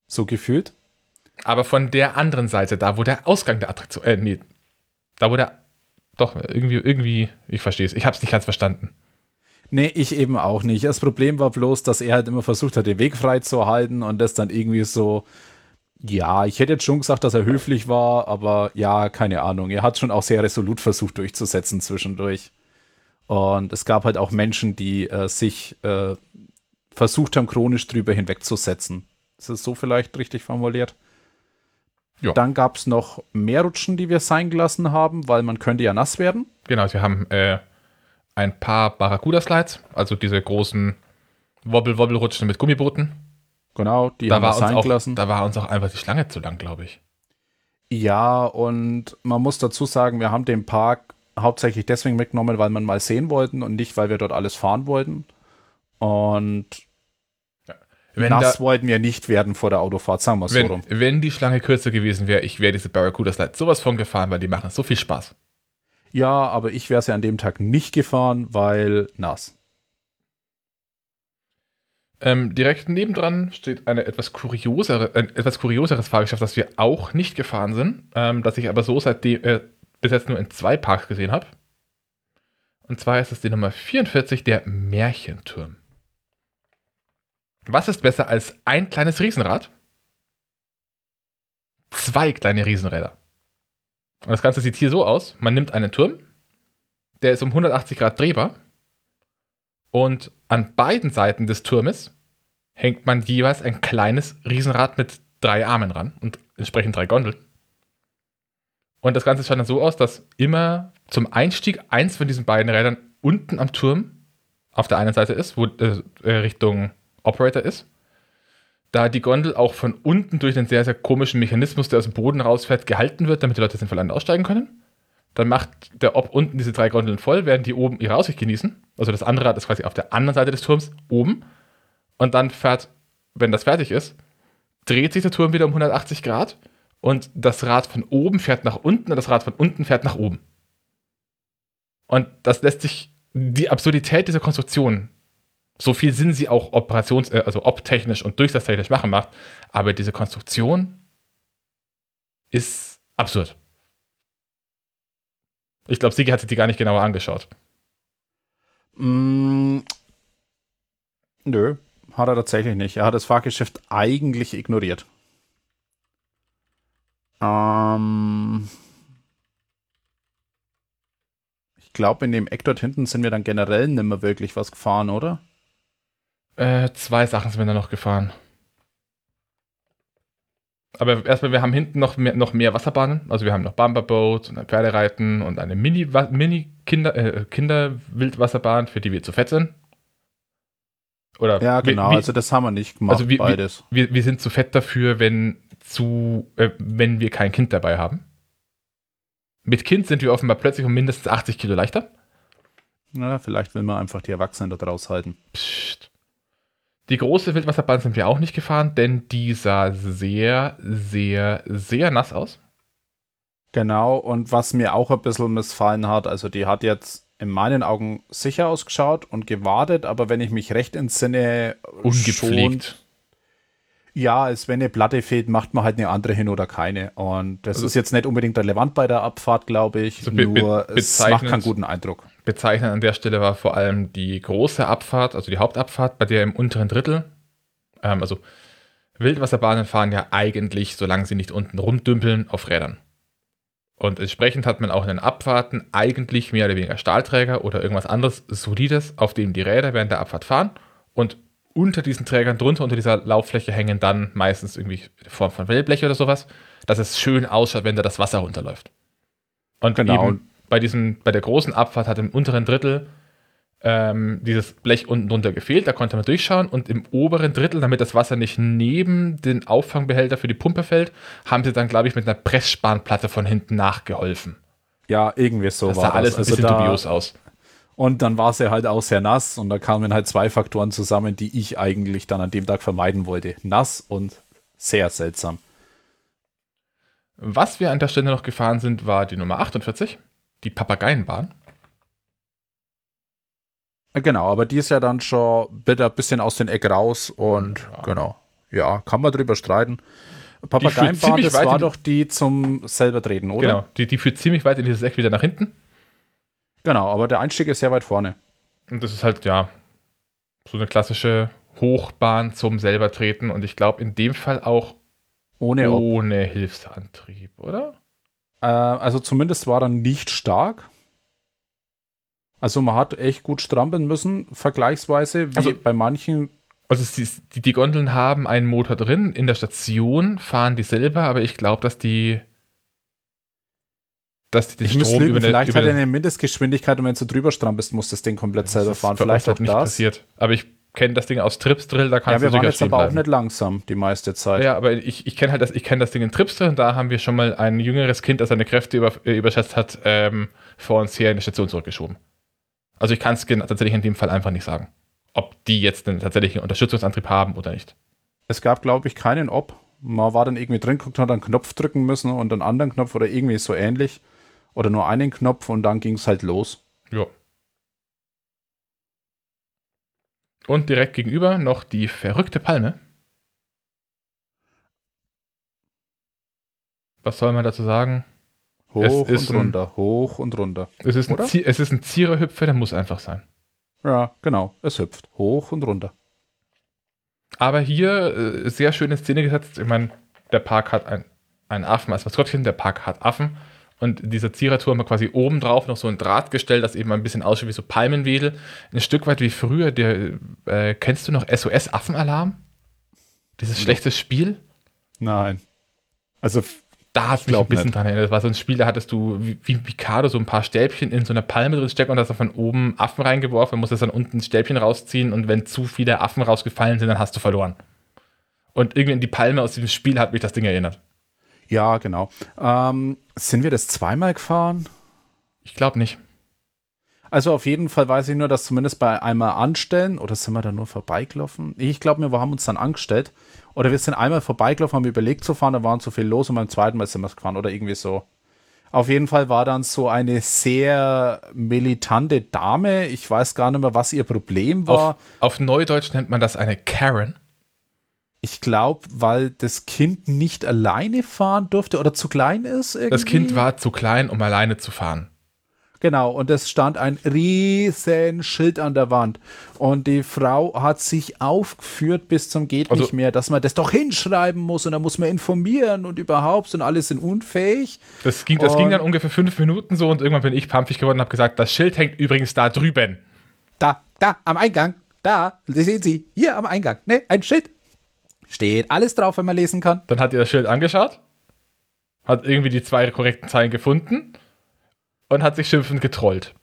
S2: So gefühlt.
S1: Aber von der anderen Seite, da wo der Ausgang der Attraktion, äh, nee, da wo der, doch, irgendwie, irgendwie, ich verstehe es, ich habe es nicht ganz verstanden.
S2: Nee, ich eben auch nicht. Das Problem war bloß, dass er halt immer versucht hat, den Weg frei zu halten und das dann irgendwie so, ja, ich hätte jetzt schon gesagt, dass er höflich war, aber ja, keine Ahnung. Er hat schon auch sehr resolut versucht durchzusetzen zwischendurch. Und es gab halt auch Menschen, die äh, sich äh, versucht haben, chronisch drüber hinwegzusetzen. Ist das so vielleicht richtig formuliert?
S1: Ja.
S2: Dann gab es noch mehr Rutschen, die wir sein gelassen haben, weil man könnte ja nass werden.
S1: Genau, wir haben äh, ein paar Barracuda-Slides, also diese großen Wobble-Wobble-Rutschen mit Gummibooten.
S2: Genau, die
S1: Da
S2: haben wir sein
S1: auch,
S2: gelassen.
S1: da war uns auch einfach die Schlange zu lang, glaube ich.
S2: Ja, und man muss dazu sagen, wir haben den Park hauptsächlich deswegen mitgenommen, weil man mal sehen wollten und nicht, weil wir dort alles fahren wollten. Und
S1: Wenn,
S2: nass
S1: da,
S2: wollten wir nicht werden vor der Autofahrt, sagen wir es so
S1: wenn,
S2: rum.
S1: wenn die Schlange kürzer gewesen wäre, ich wäre diese Barracuda-Slides sowas von gefahren, weil die machen so viel Spaß.
S2: Ja, aber ich wäre sie an dem Tag nicht gefahren, weil nass.
S1: Ähm, direkt nebendran steht eine etwas kuriosere, ein etwas kurioseres Fahrgeschäft, das wir auch nicht gefahren sind, ähm, das ich aber so seitdem äh, bis jetzt nur in zwei Parks gesehen habe. Und zwar ist es die Nummer 44, der Märchenturm. Was ist besser als ein kleines Riesenrad? Zwei kleine Riesenräder. Und das Ganze sieht hier so aus: Man nimmt einen Turm, der ist um 180 Grad drehbar. Und an beiden Seiten des Turmes hängt man jeweils ein kleines Riesenrad mit drei Armen ran und entsprechend drei Gondeln. Und das Ganze schaut dann so aus, dass immer zum Einstieg eins von diesen beiden Rädern unten am Turm auf der einen Seite ist, wo äh, Richtung Operator ist. Da die Gondel auch von unten durch einen sehr, sehr komischen Mechanismus, der aus dem Boden rausfährt, gehalten wird, damit die Leute sinnvoll aussteigen können. Dann macht der Ob unten diese drei Gondeln voll, während die oben ihre Aussicht genießen. Also das andere Rad ist quasi auf der anderen Seite des Turms oben. Und dann fährt, wenn das fertig ist, dreht sich der Turm wieder um 180 Grad und das Rad von oben fährt nach unten und das Rad von unten fährt nach oben. Und das lässt sich, die Absurdität dieser Konstruktion, so viel Sinn sie auch operations-, äh, also optechnisch und durchsatzzeitig machen macht, aber diese Konstruktion ist absurd. Ich glaube, Sigi hat sich die gar nicht genauer angeschaut.
S2: Mm, nö, hat er tatsächlich nicht. Er hat das Fahrgeschäft eigentlich ignoriert. Ähm, ich glaube, in dem Eck dort hinten sind wir dann generell nicht mehr wirklich was gefahren, oder?
S1: Äh, zwei Sachen sind wir da noch gefahren. Aber erstmal, wir haben hinten noch mehr, noch mehr Wasserbahnen. Also wir haben noch Bumperboats und ein Pferdereiten und eine Mini-Kinder, Mini -Kinder, äh, für die wir zu fett sind. Oder
S2: Ja, genau.
S1: Wir,
S2: also das haben wir nicht gemacht,
S1: also wir,
S2: beides.
S1: wir, wir sind zu fett dafür, wenn, zu, äh, wenn wir kein Kind dabei haben. Mit Kind sind wir offenbar plötzlich um mindestens 80 Kilo leichter.
S2: Na, vielleicht will man einfach die Erwachsenen dort raushalten.
S1: Psst. Die große Wildwasserbahn sind wir auch nicht gefahren, denn die sah sehr, sehr, sehr nass aus.
S2: Genau, und was mir auch ein bisschen missfallen hat, also die hat jetzt in meinen Augen sicher ausgeschaut und gewartet, aber wenn ich mich recht entsinne, schon,
S1: Ungepflegt.
S2: ja, als wenn eine Platte fehlt, macht man halt eine andere hin oder keine. Und das
S1: Also-
S2: ist jetzt nicht unbedingt relevant bei der Abfahrt, glaube ich,
S1: Also be- be-
S2: nur es macht keinen guten Eindruck.
S1: Bezeichnend an der Stelle war vor allem die große Abfahrt, also die Hauptabfahrt, bei der im unteren Drittel, ähm, also Wildwasserbahnen fahren ja eigentlich, solange sie nicht unten rumdümpeln, auf Rädern. Und entsprechend hat man auch in den Abfahrten eigentlich mehr oder weniger Stahlträger oder irgendwas anderes Solides, auf dem die Räder während der Abfahrt fahren. Und unter diesen Trägern drunter, unter dieser Lauffläche hängen dann meistens irgendwie in Form von Wellblech oder sowas, dass es schön ausschaut, wenn da das Wasser runterläuft. Und
S2: Genau.
S1: eben bei diesem, bei der großen Abfahrt hat im unteren Drittel ähm, dieses Blech unten drunter gefehlt, da konnte man durchschauen und im oberen Drittel, damit das Wasser nicht neben den Auffangbehälter für die Pumpe fällt, haben sie dann, glaube ich, mit einer Pressspanplatte von hinten nachgeholfen.
S2: Ja, irgendwie so
S1: Das
S2: war
S1: sah alles ein
S2: das.
S1: bisschen
S2: Also da-
S1: dubios aus.
S2: Und dann war es ja halt auch sehr nass und da kamen halt zwei Faktoren zusammen, die ich eigentlich dann an dem Tag vermeiden wollte. Nass und sehr seltsam.
S1: Was wir an der Stelle noch gefahren sind, war die Nummer 48, die Papageienbahn.
S2: Äh, Genau, aber die ist ja dann schon wieder ein bisschen aus den Eck raus und
S1: Ja.
S2: genau. Ja, kann man drüber streiten. Papageienbahn, das war doch die zum selber treten, oder?
S1: Genau, die, die führt ziemlich weit in dieses Eck wieder nach hinten.
S2: Genau, aber der Einstieg ist sehr weit vorne.
S1: Und das ist halt, ja, so eine klassische Hochbahn zum selber treten. Und ich glaube, in dem Fall auch
S2: Ohne
S1: ohne Hilfsantrieb, oder?
S2: Äh, also zumindest war er nicht stark. Also man hat echt gut strampeln müssen, vergleichsweise, wie
S1: Also-
S2: bei manchen.
S1: Also die, die Gondeln haben einen Motor drin. In der Station fahren die selber, aber ich glaube, dass die dass die den
S2: Ich muss
S1: Strom
S2: lügen,
S1: über eine,
S2: vielleicht
S1: über
S2: hat er
S1: eine
S2: Mindestgeschwindigkeit und wenn du drüber strampelst, musst du das Ding komplett selber fahren. Vielleicht auch
S1: nicht
S2: das.
S1: passiert. Aber ich kenne das Ding aus Trips Drill, da
S2: Ja,
S1: kannst
S2: wir
S1: du
S2: waren
S1: sicher
S2: jetzt
S1: stehen
S2: aber auch
S1: bleiben.
S2: nicht langsam die meiste Zeit.
S1: Ja, aber ich, ich kenne halt das, ich kenne das Ding in Trips Drill und da haben wir schon mal ein jüngeres Kind, das seine Kräfte über, äh, überschätzt hat, ähm, vor uns her in die Station zurückgeschoben. Also ich kann es tatsächlich in dem Fall einfach nicht sagen, ob die jetzt einen tatsächlichen Unterstützungsantrieb haben oder nicht.
S2: Es gab, glaube ich, keinen Ob. Man war dann irgendwie drin, guckt, hat einen Knopf drücken müssen und einen anderen Knopf oder irgendwie so ähnlich. Oder nur einen Knopf und dann ging es halt los.
S1: Ja. Und direkt gegenüber noch die verrückte Palme. Was soll man dazu sagen?
S2: Hoch und
S1: ein-
S2: runter, hoch und runter.
S1: Es ist ein,
S2: Oder?
S1: Es ist ein Ziererhüpfer, der muss einfach sein.
S2: Ja, genau. Es hüpft. Hoch und runter.
S1: Aber hier äh, sehr schön in Szene gesetzt. Ich meine, der Park hat ein, einen Affen als Maskottchen, der Park hat Affen. Und dieser Ziererturm hat quasi oben drauf noch so ein Drahtgestell, das eben ein bisschen aussieht wie so Palmenwedel. Ein Stück weit wie früher. Der, äh, kennst du noch SOS Affenalarm? Dieses schlechte Spiel?
S2: Nein. Also,
S1: Da hat mich ein bisschen
S2: nicht.
S1: dran erinnert. Das war so ein Spiel, da hattest du wie, wie Picado so ein paar Stäbchen in so einer Palme drin stecken und hast dann von oben Affen reingeworfen, musstest dann unten ein Stäbchen rausziehen und wenn zu viele Affen rausgefallen sind, dann hast du verloren. Und irgendwie in die Palme aus diesem Spiel hat mich das Ding erinnert.
S2: Ja, genau. Ähm, sind wir das zweimal gefahren?
S1: Ich glaube nicht.
S2: Also auf jeden Fall weiß ich nur, dass zumindest bei einmal anstellen, oder sind wir da nur vorbeigelaufen? Ich glaube, wir haben uns dann angestellt. Oder wir sind einmal vorbeigelaufen, haben überlegt zu fahren, da waren zu viel los und beim zweiten Mal sind wir es gefahren oder irgendwie so. Auf jeden Fall war dann so eine sehr militante Dame. Ich weiß gar nicht mehr, was ihr Problem war.
S1: Auf, auf Neudeutsch nennt man das eine Karen.
S2: Ich glaube, weil das Kind nicht alleine fahren durfte oder zu klein ist. Irgendwie.
S1: Das Kind war zu klein, um alleine zu fahren.
S2: Genau, und es stand ein riesen Schild an der Wand. Und die Frau hat sich aufgeführt bis zum geht
S1: Also-
S2: nicht mehr, dass man das doch hinschreiben muss und da muss man informieren und überhaupt und alle sind unfähig.
S1: Das ging, das ging dann ungefähr fünf Minuten so und irgendwann bin ich pampig geworden und habe gesagt, das Schild hängt übrigens da drüben.
S2: Da, da, am Eingang, da, sehen Sie, hier am Eingang, ne, ein Schild. Steht alles drauf, wenn man lesen kann.
S1: Dann hat ihr das Schild angeschaut, hat irgendwie die zwei korrekten Zeilen gefunden und hat sich schimpfend getrollt.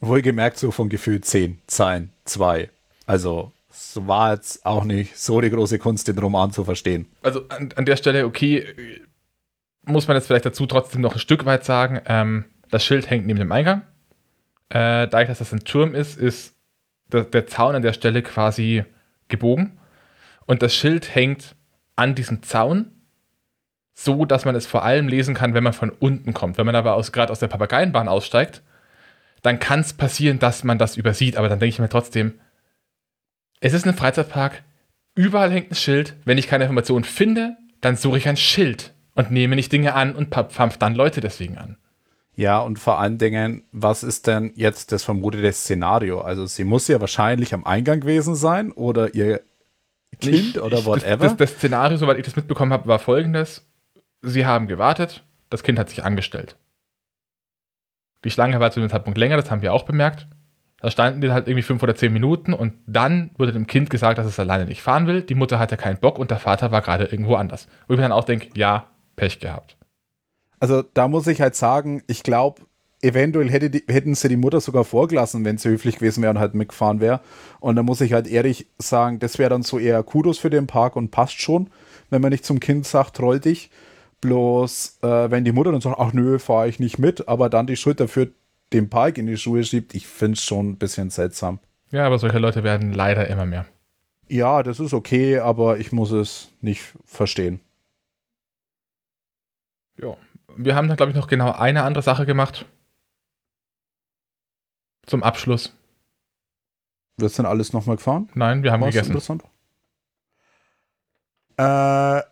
S2: Wohlgemerkt so vom Gefühl 10, Zeilen, 2. Also, es war jetzt auch nicht so die große Kunst, den Roman zu verstehen.
S1: Also an, an der Stelle, okay, muss man jetzt vielleicht dazu trotzdem noch ein Stück weit sagen, ähm, das Schild hängt neben dem Eingang. Äh, dadurch, dass das ein Turm ist, ist der, der Zaun an der Stelle quasi gebogen. Und das Schild hängt an diesem Zaun, so dass man es vor allem lesen kann, wenn man von unten kommt. Wenn man aber gerade aus der Papageienbahn aussteigt, dann kann es passieren, dass man das übersieht. Aber dann denke ich mir trotzdem, es ist ein Freizeitpark, überall hängt ein Schild. Wenn ich keine Informationen finde, dann suche ich ein Schild und nehme nicht Dinge an und pfeife dann Leute deswegen an.
S2: Ja, und vor allen Dingen, was ist denn jetzt das vermutete Szenario? Also, sie muss ja wahrscheinlich am Eingang gewesen sein oder ihr Kind oder whatever.
S1: Das, das, das Szenario, soweit ich das mitbekommen habe, war folgendes. Sie haben gewartet, das Kind hat sich angestellt. Die Schlange war zu dem Zeitpunkt länger, das haben wir auch bemerkt. Da standen die halt irgendwie fünf oder zehn Minuten und dann wurde dem Kind gesagt, dass es alleine nicht fahren will. Die Mutter hatte keinen Bock und der Vater war gerade irgendwo anders. Wo ich mir dann auch denke, ja, Pech gehabt.
S2: Also da muss ich halt sagen, ich glaube, eventuell hätte die, hätten sie die Mutter sogar vorgelassen, wenn sie höflich gewesen wäre und halt mitgefahren wäre. Und da muss ich halt ehrlich sagen, das wäre dann so eher Kudos für den Park und passt schon, wenn man nicht zum Kind sagt, troll dich. Bloß, äh, wenn die Mutter dann sagt, ach nö, fahre ich nicht mit, aber dann die Schuld dafür den Park in die Schuhe schiebt, ich finde es schon ein bisschen seltsam.
S1: Ja, aber solche Leute werden leider immer mehr.
S2: Ja, das ist okay, aber ich muss es nicht verstehen.
S1: Ja, wir haben dann, glaube ich, noch genau eine andere Sache gemacht. Zum Abschluss.
S2: Wird denn alles nochmal gefahren?
S1: Nein, wir haben
S2: War's
S1: gegessen.
S2: interessant? Äh,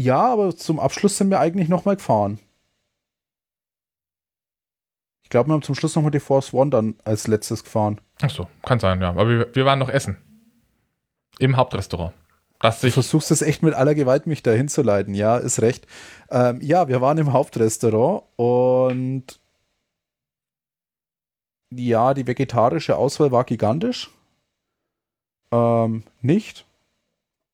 S2: ja, aber zum Abschluss sind wir eigentlich nochmal gefahren. Ich glaube, wir haben zum Schluss nochmal die Force One dann als letztes gefahren.
S1: Ach so, kann sein, ja. Aber wir, wir waren noch essen. Im Hauptrestaurant. Das
S2: Du versuchst es echt mit aller Gewalt, mich da hinzuleiten. Ja, ist recht. Ähm, ja, wir waren im Hauptrestaurant und ja, die vegetarische Auswahl war gigantisch. Ähm, nicht.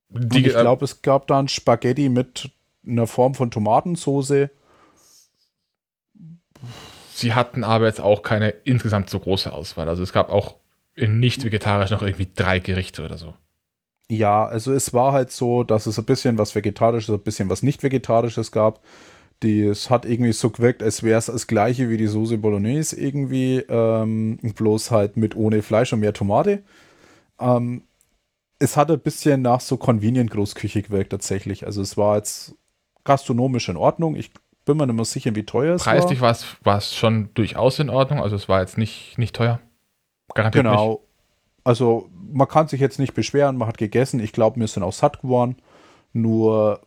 S1: Die,
S2: ich
S1: äh,
S2: glaube, es gab dann Spaghetti mit einer Form von Tomatensoße.
S1: sie hatten aber jetzt auch keine insgesamt so große Auswahl. Also es gab auch in nicht vegetarisch noch irgendwie drei Gerichte oder so.
S2: Ja, also es war halt so, dass es ein bisschen was Vegetarisches, ein bisschen was nicht Vegetarisches gab. Die, es hat irgendwie so gewirkt, als wäre es das gleiche wie die Soße Bolognese irgendwie, ähm, bloß halt mit ohne Fleisch und mehr Tomate. Ähm, es hat ein bisschen nach so Convenient Großküche gewirkt tatsächlich. Also es war jetzt gastronomisch in Ordnung. Ich bin mir nicht mehr sicher, wie teuer es
S1: Preislich
S2: war.
S1: es, war es schon durchaus in Ordnung. Also es war jetzt nicht, nicht teuer. Garantiert nicht.
S2: Genau. Also man kann sich jetzt nicht beschweren, man hat gegessen. Ich glaube, wir sind auch satt geworden. Nur,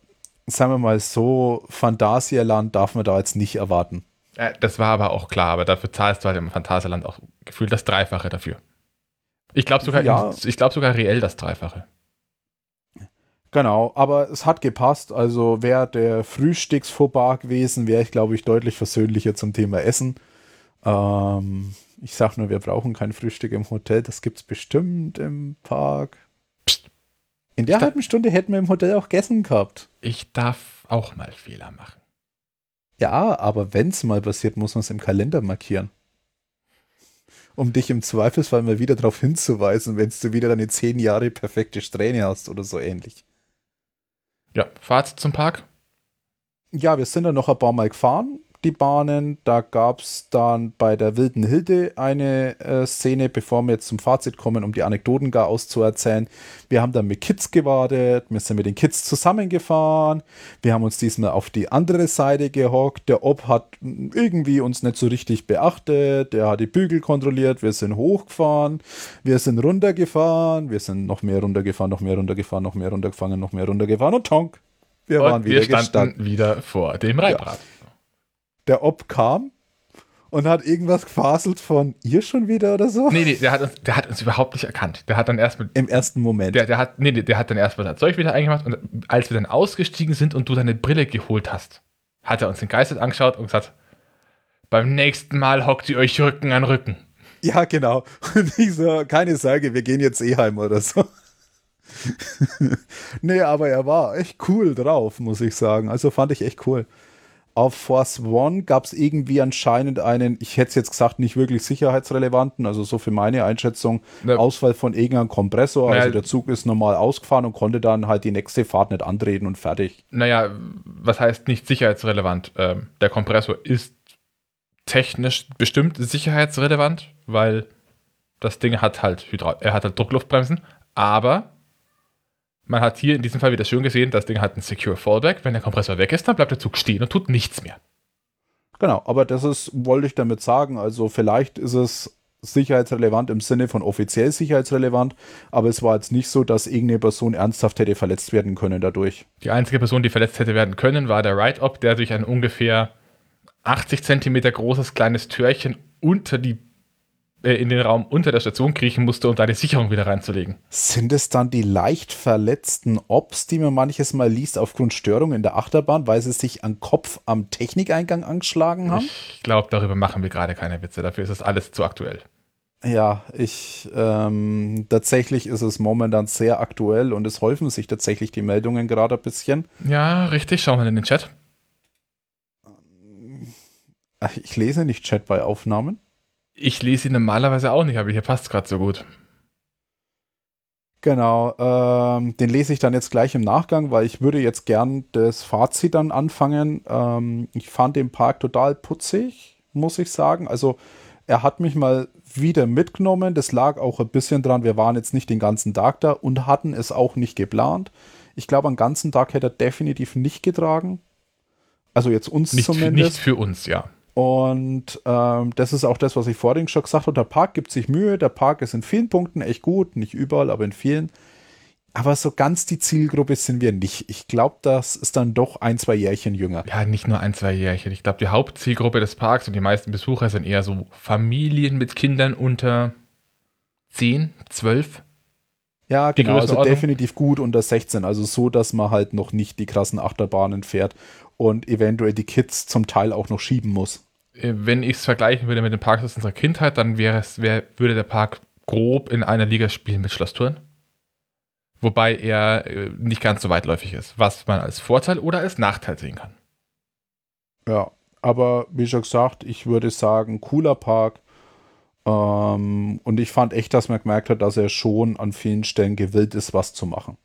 S2: sagen wir mal so, Phantasialand darf man da jetzt nicht erwarten.
S1: Äh, das war aber auch klar, aber dafür zahlst du halt im Phantasialand auch gefühlt das Dreifache dafür. Ich glaube sogar,
S2: Ja.
S1: ich glaube sogar reell das Dreifache.
S2: Genau, aber es hat gepasst. Also wäre der Frühstücksfauxpas gewesen, wäre ich, glaube ich, deutlich versöhnlicher zum Thema Essen. Ähm, ich sag nur, wir brauchen kein Frühstück im Hotel. Das gibt's bestimmt im Park. In der halben Stunde hätten wir im Hotel auch gegessen gehabt.
S1: Ich darf auch mal Fehler machen.
S2: Ja, aber wenn es mal passiert, muss man es im Kalender markieren. Um dich im Zweifelsfall mal wieder darauf hinzuweisen, wenn du wieder deine zehn Jahre perfekte Strähne hast oder so ähnlich.
S1: Ja, Fahrt zum Park.
S2: Ja, wir sind dann noch ein paar Mal gefahren, die Bahnen. Da gab es dann bei der Wilden Hilde eine äh, Szene, bevor wir jetzt zum Fazit kommen, um die Anekdoten gar auszuerzählen. Wir haben dann mit Kids gewartet, wir sind mit den Kids zusammengefahren. Wir haben uns diesmal auf die andere Seite gehockt. Der Ob hat irgendwie uns nicht so richtig beachtet. Der hat die Bügel kontrolliert. Wir sind hochgefahren. Wir sind runtergefahren. Wir sind noch mehr runtergefahren, noch mehr runtergefahren, noch mehr runtergefahren, noch mehr runtergefahren und tonk. Wir waren
S1: Und
S2: wieder
S1: wir standen
S2: gestanden
S1: wieder vor dem Reibrad.
S2: Der Ob kam und hat irgendwas gefaselt von ihr schon wieder oder so.
S1: Nee, nee, der hat, uns, der hat uns überhaupt nicht erkannt. Der hat dann erst mit.
S2: Im ersten Moment.
S1: Der, der hat, nee, der hat dann erstmal sein Zeug wieder eingemacht und als wir dann ausgestiegen sind und du deine Brille geholt hast, hat er uns entgeistert angeschaut und gesagt, beim nächsten Mal hockt ihr euch Rücken an Rücken.
S2: ja, genau. Und ich so, keine Sorge, wir gehen jetzt eh heim oder so. nee, aber er war echt cool drauf, muss ich sagen. Also fand ich echt cool. Auf Force One gab es irgendwie anscheinend einen, ich hätte es jetzt gesagt, nicht wirklich sicherheitsrelevanten, also so für meine Einschätzung,
S1: Ne.
S2: Ausfall von irgendeinem Kompressor.
S1: Naja,
S2: Also der Zug ist normal ausgefahren und konnte dann halt die nächste Fahrt nicht antreten und fertig.
S1: Naja, was heißt nicht sicherheitsrelevant? Ähm, der Kompressor ist technisch bestimmt sicherheitsrelevant, weil das Ding hat halt, Hydra er hat halt Druckluftbremsen, aber man hat hier in diesem Fall wieder schön gesehen, das Ding hat ein Secure Fallback. Wenn der Kompressor weg ist, dann bleibt der Zug stehen und tut nichts mehr.
S2: Genau, aber das ist, wollte ich damit sagen, also vielleicht ist es sicherheitsrelevant im Sinne von offiziell sicherheitsrelevant, aber es war jetzt nicht so, dass irgendeine Person ernsthaft hätte verletzt werden können dadurch.
S1: Die einzige Person, die verletzt hätte werden können, war der Ride-Op, der durch ein ungefähr 80 Zentimeter großes kleines Türchen unter die, äh, in den Raum unter der Station kriechen musste, um da die Sicherung wieder reinzulegen.
S2: Sind es dann die leicht verletzten Ops, die man manches Mal liest aufgrund Störung in der Achterbahn, weil sie sich am Kopf am Technikeingang angeschlagen haben?
S1: Ich glaube, darüber machen wir gerade keine Witze. Dafür ist das alles zu aktuell.
S2: Ja, ich ähm, tatsächlich ist es momentan sehr aktuell und es häufen sich tatsächlich die Meldungen gerade ein bisschen.
S1: Ja, richtig. Schauen wir in den Chat.
S2: Ich lese nicht Chat bei Aufnahmen.
S1: Ich lese ihn normalerweise auch nicht, aber hier passt es gerade so gut.
S2: Genau, ähm, den lese ich dann jetzt gleich im Nachgang, weil ich würde jetzt gern das Fazit dann anfangen. Ähm, ich fand den Park total putzig, muss ich sagen. Also er hat mich mal wieder mitgenommen. Das lag auch ein bisschen dran. Wir waren jetzt nicht den ganzen Tag da und hatten es auch nicht geplant. Ich glaube, einen ganzen Tag hätte er definitiv nicht getragen. Also jetzt uns
S1: Nicht,
S2: zumindest.
S1: nicht für uns, ja.
S2: Und ähm, das ist auch das, was ich vorhin schon gesagt habe. Der Park gibt sich Mühe. Der Park ist in vielen Punkten echt gut. Nicht überall, aber in vielen. Aber so ganz die Zielgruppe sind wir nicht. Ich glaube, das ist dann doch ein, zwei Jährchen jünger.
S1: Ja, nicht nur ein, zwei Jährchen. Ich glaube, die Hauptzielgruppe des Parks und die meisten Besucher sind eher so Familien mit Kindern unter 10, 12.
S2: Ja,
S1: Die
S2: genau. Also definitiv gut unter 16. Also so, dass man halt noch nicht die krassen Achterbahnen fährt und eventuell die Kids zum Teil auch noch schieben muss.
S1: Äh, Wenn ich es vergleichen würde mit dem Park aus unserer Kindheit, dann wäre es, wär, würde der Park grob in einer Liga spielen mit Schlosstouren. Wobei er äh, nicht ganz so weitläufig ist, was man als Vorteil oder als Nachteil sehen kann.
S2: Ja, aber wie schon gesagt, ich würde sagen, cooler Park. Ähm, und ich fand echt, dass man gemerkt hat, dass er schon an vielen Stellen gewillt ist, was zu machen.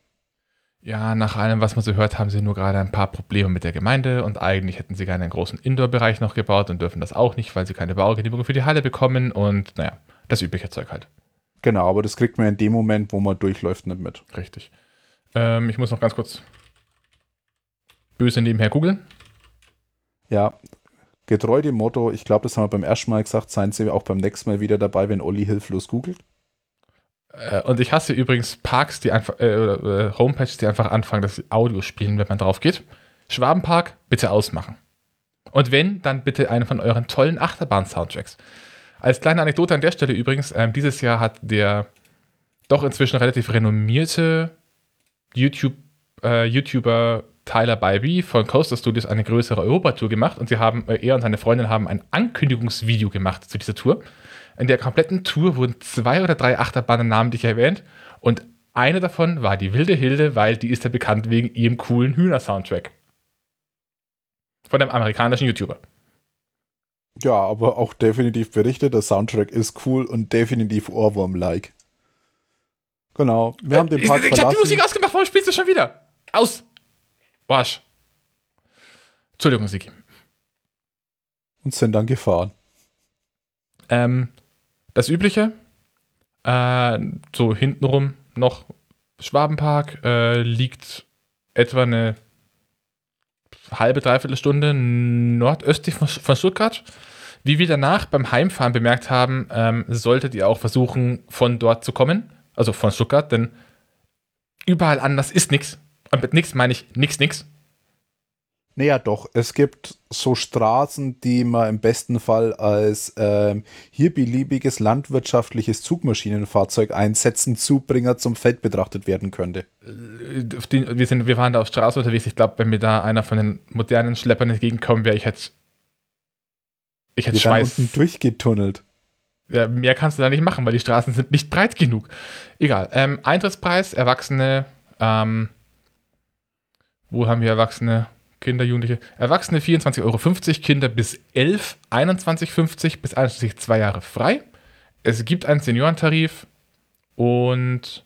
S1: Ja, nach allem, was man so hört, haben sie nur gerade ein paar Probleme mit der Gemeinde und eigentlich hätten sie gerne einen großen Indoor-Bereich noch gebaut und dürfen das auch nicht, weil sie keine Baugenehmigung für die Halle bekommen und naja, das übliche Zeug halt.
S2: Genau, aber das kriegt man in dem Moment, wo man durchläuft, nicht mit.
S1: Richtig. Ähm, ich muss noch ganz kurz böse nebenher googeln.
S2: Ja, getreu dem Motto, ich glaube, das haben wir beim ersten Mal gesagt, seien sie auch beim nächsten Mal wieder dabei, wenn Olli hilflos googelt.
S1: Äh, und ich hasse übrigens Parks, die einfach, äh, äh, Homepages, die einfach anfangen, das Audio spielen, wenn man drauf geht. Schwabenpark, bitte ausmachen. Und wenn, dann bitte einen von euren tollen Achterbahn-Soundtracks. Als kleine Anekdote an der Stelle übrigens, ähm, dieses Jahr hat der doch inzwischen relativ renommierte YouTube, äh, YouTuber Tyler Bybee von Coaster Studios eine größere Europatour gemacht und sie haben, äh, er und seine Freundin haben ein Ankündigungsvideo gemacht zu dieser Tour. In der kompletten Tour wurden zwei oder drei Achterbahnen namentlich erwähnt und eine davon war die Wilde Hilde, weil die ist ja bekannt wegen ihrem coolen Hühner-Soundtrack. Von einem amerikanischen YouTuber.
S2: Ja, aber auch definitiv berichtet, der Soundtrack ist cool und definitiv Ohrwurm-like. Genau, wir haben den
S1: ich
S2: Park
S1: ich hab die
S2: verlassen.
S1: Musik ausgemacht, warum spielst du schon wieder? Aus! Wasch. Entschuldigung, Siki.
S2: und sind dann gefahren.
S1: Ähm, das Übliche, äh, so hintenrum noch Schwabenpark, äh, liegt etwa eine halbe, dreiviertel Stunde nordöstlich von, Stuttgart. Wie wir danach beim Heimfahren bemerkt haben, ähm, solltet ihr auch versuchen, von dort zu kommen, also von Stuttgart, denn überall anders ist nichts. Und mit nichts meine ich nix, nix.
S2: Naja, doch. Es gibt so Straßen, die man im besten Fall als ähm, hier beliebiges landwirtschaftliches Zugmaschinenfahrzeug einsetzen, Zubringer zum Feld betrachtet werden könnte.
S1: Äh, den, wir, sind, wir waren da auf Straße unterwegs. Ich glaube, wenn mir da einer von den modernen Schleppern entgegenkommen wäre, ich hätte. Ich hätte
S2: Die
S1: Schweiß.
S2: unten durchgetunnelt.
S1: Ja, mehr kannst du da nicht machen, weil die Straßen sind nicht breit genug. Egal. Ähm, Eintrittspreis, Erwachsene, ähm, wo haben wir Erwachsene? Kinder, Jugendliche. Erwachsene 24,50 Euro, Kinder bis 11, 21,50 bis 21 zwei Jahre frei. Es gibt einen Seniorentarif und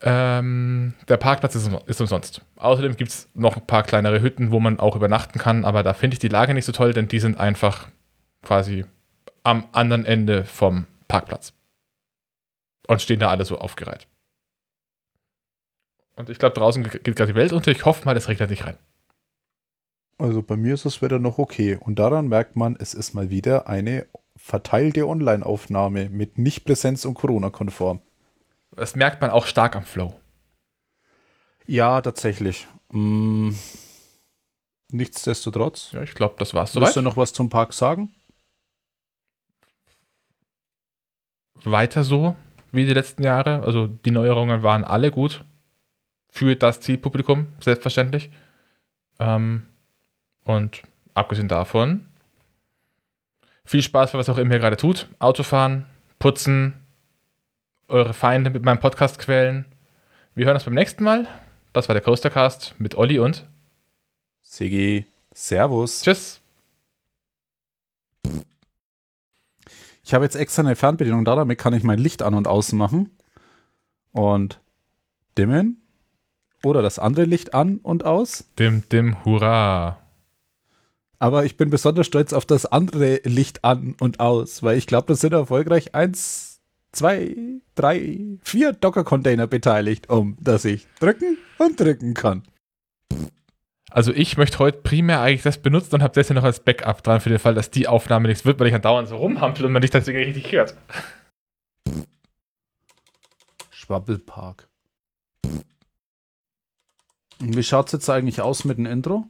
S1: ähm, der Parkplatz ist, ist umsonst. Außerdem gibt es noch ein paar kleinere Hütten, wo man auch übernachten kann, aber da finde ich die Lage nicht so toll, denn die sind einfach quasi am anderen Ende vom Parkplatz. Und stehen da alle so aufgereiht. Und ich glaube, draußen geht gerade die Welt unter. Ich hoffe mal, es regnet nicht rein.
S2: Also bei mir ist das Wetter noch okay. Und daran merkt man, es ist mal wieder eine verteilte Online-Aufnahme mit Nicht-Präsenz und Corona-konform.
S1: Das merkt man auch stark am Flow.
S2: Ja, tatsächlich. Mm, nichtsdestotrotz.
S1: Ja, ich glaube, das war's
S2: Willst du noch was zum Park sagen?
S1: Weiter so wie die letzten Jahre. Also die Neuerungen waren alle gut. Für das Zielpublikum, selbstverständlich. Ähm, und abgesehen davon Viel Spaß für was auch immer ihr gerade tut. Autofahren, putzen, eure Feinde mit meinem Podcast quälen. Wir hören uns beim nächsten Mal. Das war der Coastercast mit Olli und
S2: Sigi, Servus.
S1: Tschüss.
S2: Ich habe jetzt extra eine Fernbedienung da, damit kann ich mein Licht an und aus machen. Und dimmen. Oder das andere Licht an und aus.
S1: Dim, dim, hurra.
S2: Aber ich bin besonders stolz auf das andere Licht an und aus, weil ich glaube, das sind erfolgreich eins, zwei, drei, vier Docker-Container beteiligt, um dass ich drücken und drücken kann.
S1: Also ich möchte heute primär eigentlich das benutzen und habe das hier noch als Backup dran für den Fall, dass die Aufnahme nichts wird, weil ich dann dauernd so rumhampel und man nicht deswegen richtig hört.
S2: Schwabbelpark. Und Wie schaut es jetzt eigentlich aus mit dem Intro?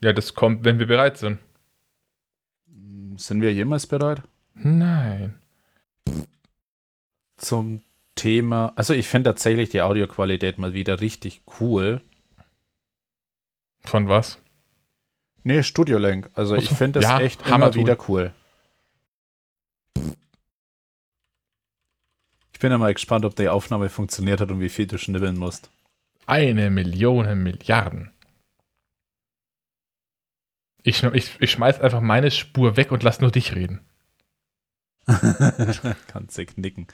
S1: Ja, das kommt, wenn wir bereit sind.
S2: Sind wir jemals bereit?
S1: Nein.
S2: Zum Thema, also ich finde tatsächlich die Audioqualität mal wieder richtig cool.
S1: Von was?
S2: Nee, Studio Link. Also ich finde das
S1: Ja,
S2: echt immer
S1: Hammertool.
S2: wieder cool. Ich bin ja mal gespannt, ob die Aufnahme funktioniert hat und wie viel du schnibbeln musst.
S1: Eine Million Milliarden. Ich, ich, ich schmeiß einfach meine Spur weg und lass nur dich reden.
S2: Kannst du knicken.